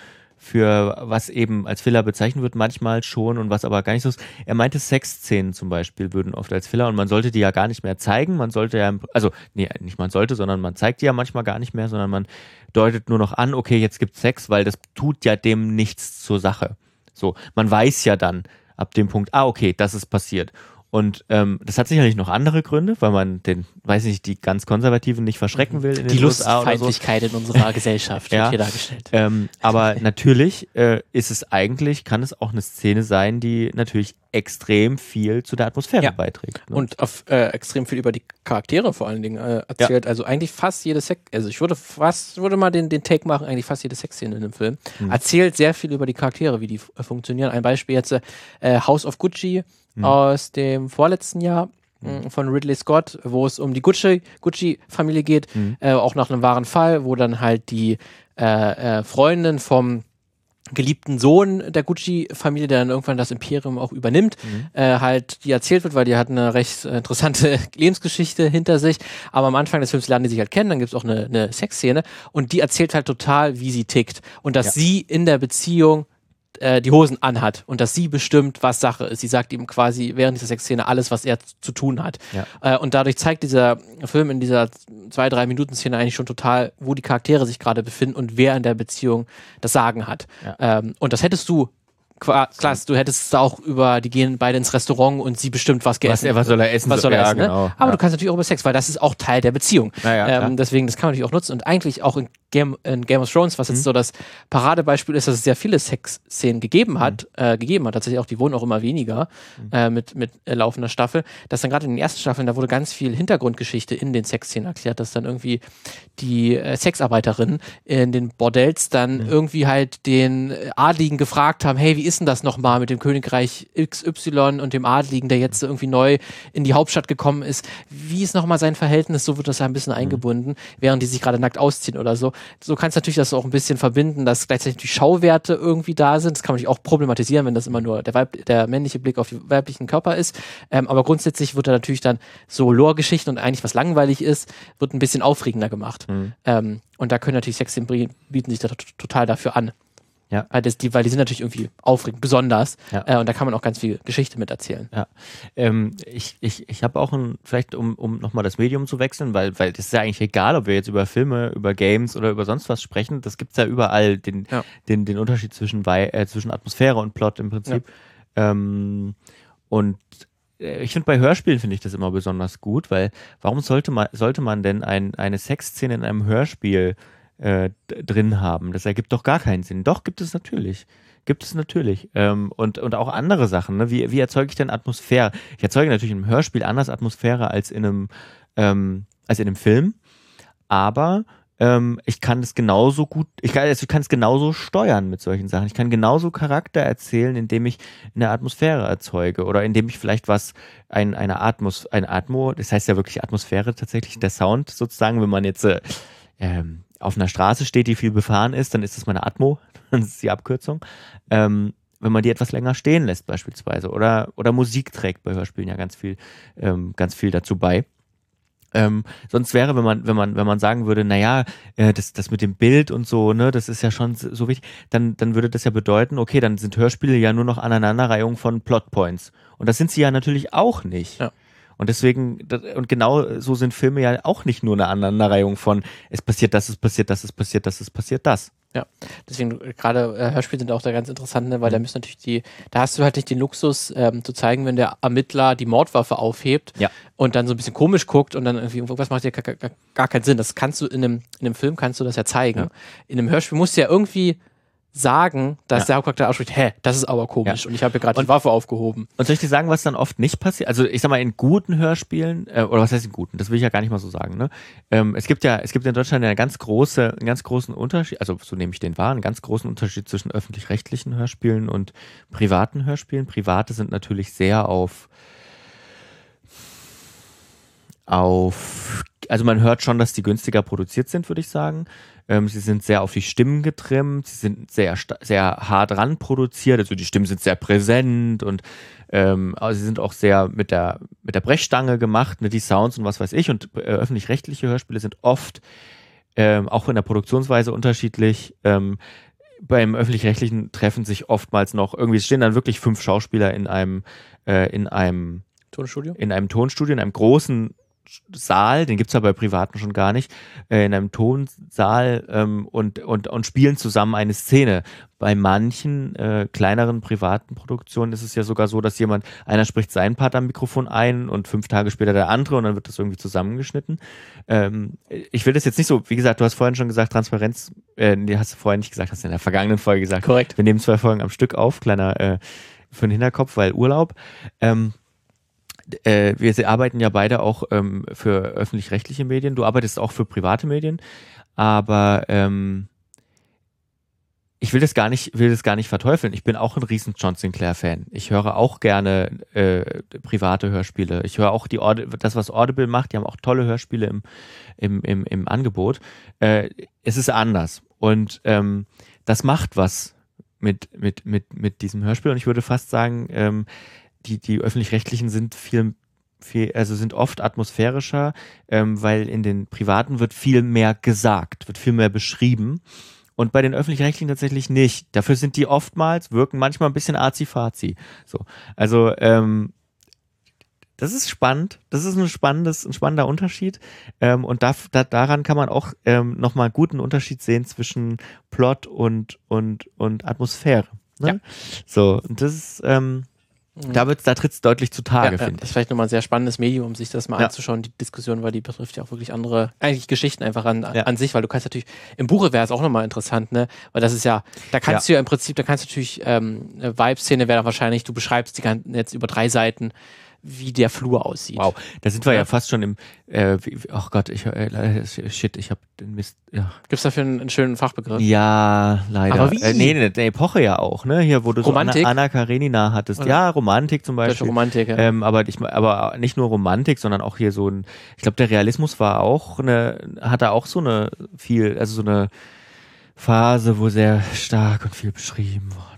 für was eben als Filler bezeichnet wird, manchmal schon und was aber gar nicht so ist. Er meinte, Sexszenen zum Beispiel würden oft als Filler und man sollte die ja gar nicht mehr zeigen. Man sollte ja, also, nee, nicht man sollte, sondern man zeigt die ja manchmal gar nicht mehr, sondern man deutet nur noch an, okay, jetzt gibt's Sex, weil das tut ja dem nichts zur Sache. So, man weiß ja dann ab dem Punkt, ah, okay, das ist passiert. Und ähm, das hat sicherlich noch andere Gründe, weil man den, weiß nicht, die ganz Konservativen nicht verschrecken will. Die Lustfeindlichkeit so. in unserer Gesellschaft ja. wird hier dargestellt. Ähm, aber natürlich äh, ist es eigentlich, kann es auch eine Szene sein, die natürlich extrem viel zu der Atmosphäre ja. beiträgt. Ne? Und auf, äh, extrem viel über die Charaktere vor allen Dingen äh, erzählt. Ja. Also eigentlich fast jede Sex, also ich würde fast, würde mal den, den Take machen, eigentlich fast jede Sexszene in dem Film. Mhm. Erzählt sehr viel über die Charaktere, wie die äh, funktionieren. Ein Beispiel jetzt äh, House of Gucci mhm. aus dem vorletzten Jahr mhm. von Ridley Scott, wo es um die Gucci, Gucci-Familie geht, mhm. äh, auch nach einem wahren Fall, wo dann halt die äh, äh, Freundin vom geliebten Sohn der Gucci-Familie, der dann irgendwann das Imperium auch übernimmt, mhm. äh, halt die erzählt wird, weil die hat eine recht interessante Lebensgeschichte hinter sich. Aber am Anfang des Films lernen die sich halt kennen, dann gibt's auch eine, eine Sexszene und die erzählt halt total, wie sie tickt und dass ja. sie in der Beziehung äh, die Hosen anhat und dass sie bestimmt, was Sache ist. Sie sagt ihm quasi während dieser Sexszene alles, was er zu tun hat. Ja. Äh, und dadurch zeigt dieser Film in dieser zwei, drei Minuten Szene eigentlich schon total, wo die Charaktere sich gerade befinden und wer in der Beziehung das Sagen hat. Ja. Ähm, und das hättest du klar, du hättest da auch über, die gehen beide ins Restaurant und sie bestimmt was gegessen. Was, was soll er essen? Was soll er essen, ne? genau. Aber ja. du kannst natürlich auch über Sex, weil das ist auch Teil der Beziehung. Ja, ähm, deswegen, das kann man natürlich auch nutzen und eigentlich auch in Game, in Game of Thrones, was jetzt mhm. so das Paradebeispiel ist, dass es sehr viele Sexszenen gegeben hat, mhm. äh, gegeben hat. Tatsächlich auch, die wurden auch immer weniger mhm. äh, mit, mit äh, laufender Staffel. Dass dann gerade in den ersten Staffeln, da wurde ganz viel Hintergrundgeschichte in den Sexszenen erklärt, dass dann irgendwie die äh, Sexarbeiterinnen in den Bordells dann mhm. irgendwie halt den Adligen gefragt haben, hey, wie ist denn das nochmal mit dem Königreich XY und dem Adligen, der jetzt irgendwie neu in die Hauptstadt gekommen ist? Wie ist nochmal sein Verhältnis? So wird das ja ein bisschen mhm. eingebunden, während die sich gerade nackt ausziehen oder so so kannst du natürlich das auch ein bisschen verbinden, dass gleichzeitig die Schauwerte irgendwie da sind. Das kann man natürlich auch problematisieren, wenn das immer nur der, Weib der männliche Blick auf den weiblichen Körper ist. Ähm, aber grundsätzlich wird da natürlich dann so Lore-Geschichten und eigentlich was langweilig ist, wird ein bisschen aufregender gemacht. Mhm. Ähm, und da können natürlich Sexszenen bieten sich da total dafür an. Ja. Weil, das, die, weil die sind natürlich irgendwie aufregend, besonders. Ja. Äh, und da kann man auch ganz viel Geschichte mit erzählen. Ja. Ähm, ich ich, ich habe auch ein, vielleicht um, um nochmal das Medium zu wechseln, weil, weil das ist ja eigentlich egal, ob wir jetzt über Filme, über Games oder über sonst was sprechen. Das gibt es ja überall, den, ja. Den, den Unterschied zwischen, äh, zwischen Atmosphäre und Plot im Prinzip. Ja. Ähm, und äh, ich finde bei Hörspielen finde ich das immer besonders gut, weil warum sollte man, sollte man denn ein, eine Sexszene in einem Hörspiel äh, drin haben. Das ergibt doch gar keinen Sinn. Doch, gibt es natürlich. Gibt es natürlich. Ähm, und, und auch andere Sachen. Ne? Wie, wie erzeuge ich denn Atmosphäre? Ich erzeuge natürlich einem Hörspiel anders Atmosphäre als in einem, ähm, als in einem Film. Aber Ähm, ich kann es genauso gut, ich kann, also ich kann es genauso steuern mit solchen Sachen. Ich kann genauso Charakter erzählen, indem ich eine Atmosphäre erzeuge oder indem ich vielleicht was, ein, eine Atmos, ein Atmo, das heißt ja wirklich Atmosphäre tatsächlich, der Sound sozusagen, wenn man jetzt äh, ähm, auf einer Straße steht, die viel befahren ist, dann ist das meine Atmo, das ist die Abkürzung. Ähm, wenn man die etwas länger stehen lässt beispielsweise oder, oder Musik trägt bei Hörspielen ja ganz viel, ähm, ganz viel dazu bei. Ähm, sonst wäre, wenn man, wenn man, wenn man sagen würde, naja, äh, das, das mit dem Bild und so, ne, das ist ja schon so wichtig, dann, dann würde das ja bedeuten, okay, dann sind Hörspiele ja nur noch Aneinanderreihung von Plotpoints. Und das sind sie ja natürlich auch nicht. Ja. Und deswegen, und genau so sind Filme ja auch nicht nur eine Aneinanderreihung von, es passiert das, es passiert das, es passiert das, es passiert das. Ja, deswegen äh, gerade äh, Hörspiele sind auch da ganz interessant, ne? weil mhm. da müssen natürlich die, da hast du halt nicht den Luxus ähm, zu zeigen, wenn der Ermittler die Mordwaffe aufhebt ja. und dann so ein bisschen komisch guckt und dann irgendwie irgendwas macht ja gar, gar, gar, keinen Sinn. Das kannst du in einem, in einem Film kannst du das ja zeigen. Ja. In einem Hörspiel musst du ja irgendwie sagen, dass ja. der Hauptcharakter ausspricht, hä, das ist aber komisch ja. und ich habe hier gerade die Waffe aufgehoben. Und soll ich dir sagen, was dann oft nicht passiert? Also ich sag mal, in guten Hörspielen, äh, oder was heißt in guten, das will ich ja gar nicht mal so sagen, ne? Ähm, es gibt ja, es gibt in Deutschland eine ganz große, einen ganz großen Unterschied, also so nehme ich den wahr, einen ganz großen Unterschied zwischen öffentlich-rechtlichen Hörspielen und privaten Hörspielen. Private sind natürlich sehr auf auf, also man hört schon, dass die günstiger produziert sind, würde ich sagen. Ähm, sie sind sehr auf die Stimmen getrimmt, sie sind sehr, sehr hart ran produziert, also die Stimmen sind sehr präsent und ähm, aber sie sind auch sehr mit der, mit der Brechstange gemacht, ne, die Sounds und was weiß ich. Und äh, öffentlich-rechtliche Hörspiele sind oft ähm, auch in der Produktionsweise unterschiedlich. Ähm, beim öffentlich-rechtlichen treffen sich oftmals noch irgendwie, es stehen dann wirklich fünf Schauspieler in einem, äh, in einem Tonstudio? In einem Tonstudio, in einem großen Saal, den gibt es ja bei Privaten schon gar nicht, äh, in einem Tonsaal ähm, und, und, und spielen zusammen eine Szene. Bei manchen äh, kleineren privaten Produktionen ist es ja sogar so, dass jemand, einer spricht seinen Part am Mikrofon ein und fünf Tage später der andere und dann wird das irgendwie zusammengeschnitten. Ähm, ich will das jetzt nicht so, wie gesagt, du hast vorhin schon gesagt, Transparenz, äh, nee, hast du vorhin nicht gesagt, hast du in der vergangenen Folge gesagt. Korrekt. Wir nehmen zwei Folgen am Stück auf, kleiner äh, für den Hinterkopf, weil Urlaub. Ähm, äh, wir arbeiten ja beide auch ähm, für öffentlich-rechtliche Medien. Du arbeitest auch für private Medien, aber ähm, ich will das gar nicht, will das gar nicht verteufeln. Ich bin auch ein riesen John Sinclair-Fan. Ich höre auch gerne äh, private Hörspiele. Ich höre auch die Audi das, was Audible macht. Die haben auch tolle Hörspiele im, im, im, im Angebot. Äh, es ist anders. Und ähm, das macht was mit, mit, mit, mit diesem Hörspiel. Und ich würde fast sagen, ähm, die, die öffentlich-rechtlichen sind viel, viel, also sind oft atmosphärischer, ähm, weil in den privaten wird viel mehr gesagt, wird viel mehr beschrieben. Und bei den öffentlich-rechtlichen tatsächlich nicht. Dafür sind die oftmals, wirken manchmal ein bisschen azi-fazi. So. Also, ähm, das ist spannend. Das ist ein spannendes, ein spannender Unterschied. Ähm, und da, da, daran kann man auch ähm, nochmal guten Unterschied sehen zwischen Plot und, und, und Atmosphäre. Ne? Ja. So, und das ist, ähm, da, wird's, da tritt es deutlich zutage, ja, finde ich. Das ist vielleicht nochmal ein sehr spannendes Medium, um sich das mal ja. anzuschauen, die Diskussion, weil die betrifft ja auch wirklich andere, eigentlich Geschichten einfach an, ja. an sich, weil du kannst natürlich, im Buche wäre es auch nochmal interessant, ne? Weil das ist ja, da kannst du ja im Prinzip, da kannst du natürlich, ähm, eine Vibe-Szene wäre wahrscheinlich, du beschreibst die ganzen jetzt über drei Seiten wie der Flur aussieht. Wow, da sind wir ja, ja fast schon im, äh, wie, oh Gott, ich, äh, shit, ich habe den Mist, ja. Gibt's dafür einen, einen, schönen Fachbegriff? Ja, leider. Aber wie? Äh, nee, eine Epoche ja auch, ne, hier, wo du Romantik? so Anna, Anna Karenina hattest. Oder? Ja, Romantik zum Beispiel. Romantik, ja. Ähm, aber, ich, aber nicht nur Romantik, sondern auch hier so ein, ich glaube, der Realismus war auch eine, hatte auch so eine viel, also so eine Phase, wo sehr stark und viel beschrieben wurde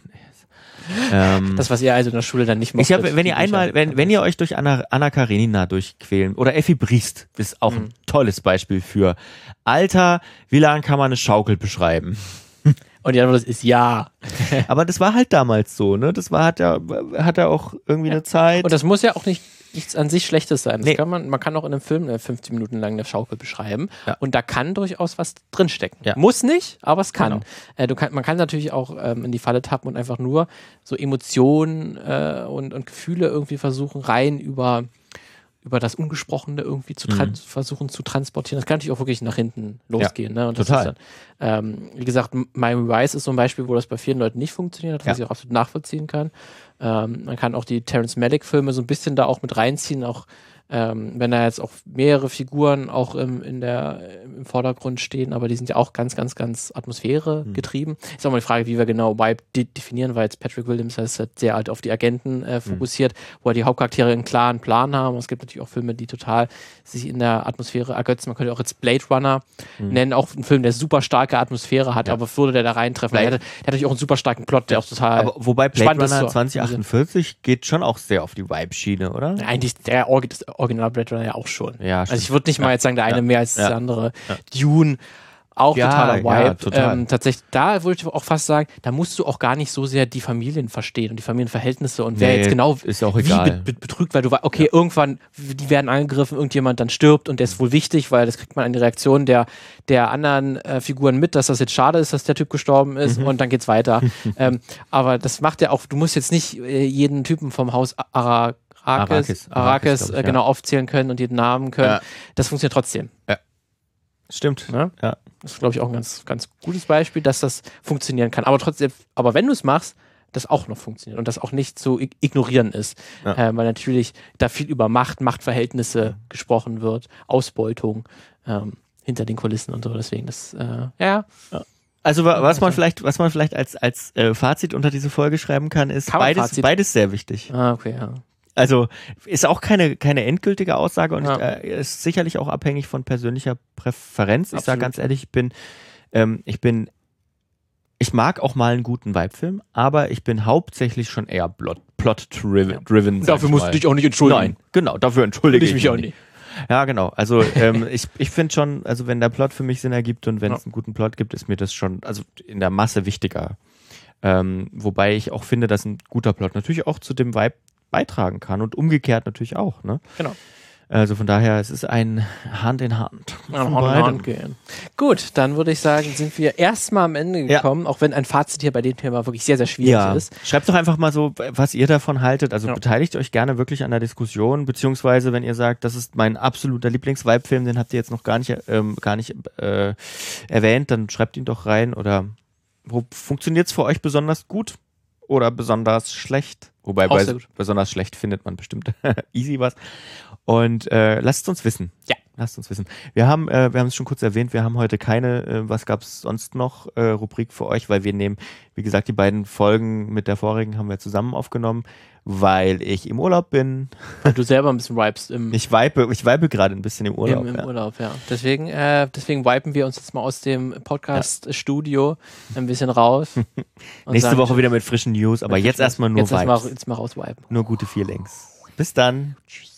ähm, das, was ihr also in der Schule dann nicht macht. Ich habe, wenn ihr einmal, wenn, wenn ihr euch durch Anna, Anna Karenina durchquälen oder Effi Briest ist auch mhm. ein tolles Beispiel für Alter, wie lange kann man eine Schaukel beschreiben? Und die Antwort ist ja. Aber das war halt damals so, ne? Das war, hat ja, hat ja auch irgendwie ja. eine Zeit. Und das muss ja auch nicht nichts an sich Schlechtes sein. Nee. Kann man, man kann auch in einem Film 50 Minuten lang eine Schaukel beschreiben. Ja. Und da kann durchaus was drinstecken. Ja. Muss nicht, aber es kann. Genau. Äh, du kann. Man kann natürlich auch ähm, in die Falle tappen und einfach nur so Emotionen äh, und, und Gefühle irgendwie versuchen, rein über über das Ungesprochene irgendwie zu mhm. versuchen zu transportieren. Das kann natürlich auch wirklich nach hinten losgehen. Ja, ne? Und total. Dann, ähm, wie gesagt, Miami Vice ist so ein Beispiel, wo das bei vielen Leuten nicht funktioniert, was ja. ich auch absolut nachvollziehen kann. Ähm, man kann auch die Terence Malick Filme so ein bisschen da auch mit reinziehen, auch ähm, wenn da jetzt auch mehrere Figuren auch im, in der, im Vordergrund stehen, aber die sind ja auch ganz, ganz, ganz Atmosphäre Mhm. getrieben. Ist auch mal die Frage, wie wir genau Vibe de definieren, weil jetzt Patrick Williams ist halt sehr halt auf die Agenten Mhm. äh, fokussiert, wo die Hauptcharaktere einen klaren Plan haben. Es gibt natürlich auch Filme, die total sich in der Atmosphäre ergötzen. Man könnte auch jetzt Blade Runner nennen, auch einen Film, der super starke Atmosphäre hat, Mhm. Ja. aber würde der da reintreffen? Der, der hat natürlich auch einen super starken Plot, der auch total Aber wobei Blade spannend ist Runner so. 2048 geht schon auch sehr auf die Vibe-Schiene, oder? Eigentlich der das Original Blade Runner ja auch schon. Ja, also ich würde nicht mal Ja. jetzt sagen, der eine Ja. mehr als Ja. der andere. Dune, auch Ja, totaler ja, Vibe. total. Ähm, tatsächlich, da würde ich auch fast sagen, da musst du auch gar nicht so sehr die Familien verstehen und die Familienverhältnisse und wer Nee, jetzt genau ist ja auch wie egal. be betrügt, weil du weißt, okay, irgendwann, die werden angegriffen, irgendjemand dann stirbt und der ist wohl wichtig, weil das kriegt man an die Reaktion der, der anderen äh, Figuren mit, dass das jetzt schade ist, dass der Typ gestorben ist Mhm. und dann geht's weiter. ähm, aber das macht ja auch, du musst jetzt nicht äh, jeden Typen vom Haus Ara Arrakis, Arrakis, Arrakis, ich, äh, ja. genau aufzählen können und jeden Namen können. Ja. Das funktioniert trotzdem. Stimmt. Ne? Ja. Das ist, glaube ich, auch ein ganz, ganz gutes Beispiel, dass das funktionieren kann. Aber trotzdem, aber wenn du es machst, das auch noch funktioniert und das auch nicht zu ig- ignorieren ist. Ja. Äh, weil natürlich da viel über Macht, Machtverhältnisse gesprochen wird, Ausbeutung ähm, hinter den Kulissen und so. Deswegen, das, äh, ja, Also wa- was man vielleicht, was man vielleicht als, als äh, Fazit unter diese Folge schreiben kann, ist beides, Fazit? beides sehr wichtig. ah, okay, ja. Also ist auch keine, keine endgültige Aussage und Ja. äh, ist sicherlich auch abhängig von persönlicher Präferenz. Ich sage ganz ehrlich, ich bin, ähm, ich bin, ich mag auch mal einen guten Vibe-Film, aber ich bin hauptsächlich schon eher plot- plot-driven. driven, sag Dafür ich musst mal. du dich auch nicht entschuldigen. Nein, genau, dafür entschuldige ich mich auch nicht. nicht. Ja, genau. Also ähm, ich, ich finde schon, also wenn der Plot für mich Sinn ergibt und wenn es Ja. einen guten Plot gibt, ist mir das schon, also in der Masse wichtiger. Ähm, wobei ich auch finde, dass ein guter Plot natürlich auch zu dem Vibe beitragen kann und umgekehrt natürlich auch. Ne? Genau. Also von daher, es ist ein Hand in Hand. An Von Hand in. Hand gehen. Gut, dann würde ich sagen, sind wir erstmal am Ende Ja. gekommen, auch wenn ein Fazit hier bei dem Thema wirklich sehr, sehr schwierig Ja, ist. schreibt doch einfach mal so, was ihr davon haltet. Also Ja. beteiligt euch gerne wirklich an der Diskussion, beziehungsweise wenn ihr sagt, das ist mein absoluter Lieblings-Vibe-Film, den habt ihr jetzt noch gar nicht, ähm, gar nicht äh, erwähnt, dann schreibt ihn doch rein. Oder wo funktioniert es für euch besonders gut oder besonders schlecht? Wobei bei besonders schlecht findet man bestimmt easy was. Und äh, lasst es uns wissen. Ja. Lasst uns wissen. Wir haben, äh, wir haben es schon kurz erwähnt, wir haben heute keine, äh, was gab es sonst noch, äh, Rubrik für euch, weil wir nehmen, wie gesagt, die beiden Folgen mit der vorigen haben wir zusammen aufgenommen, weil ich im Urlaub bin. Weil du selber ein bisschen vibest im, Ich vibe, ich vibe gerade ein bisschen im Urlaub. im, im ja. Urlaub, ja. Deswegen, äh, deswegen wipen wir uns jetzt mal aus dem Podcast-Studio ein bisschen raus. Nächste sagen, Woche wieder mit frischen News, aber jetzt erstmal nur jetzt Vibes. jetzt mal rauswipen. Nur gute Feelings. Bis dann. Tschüss.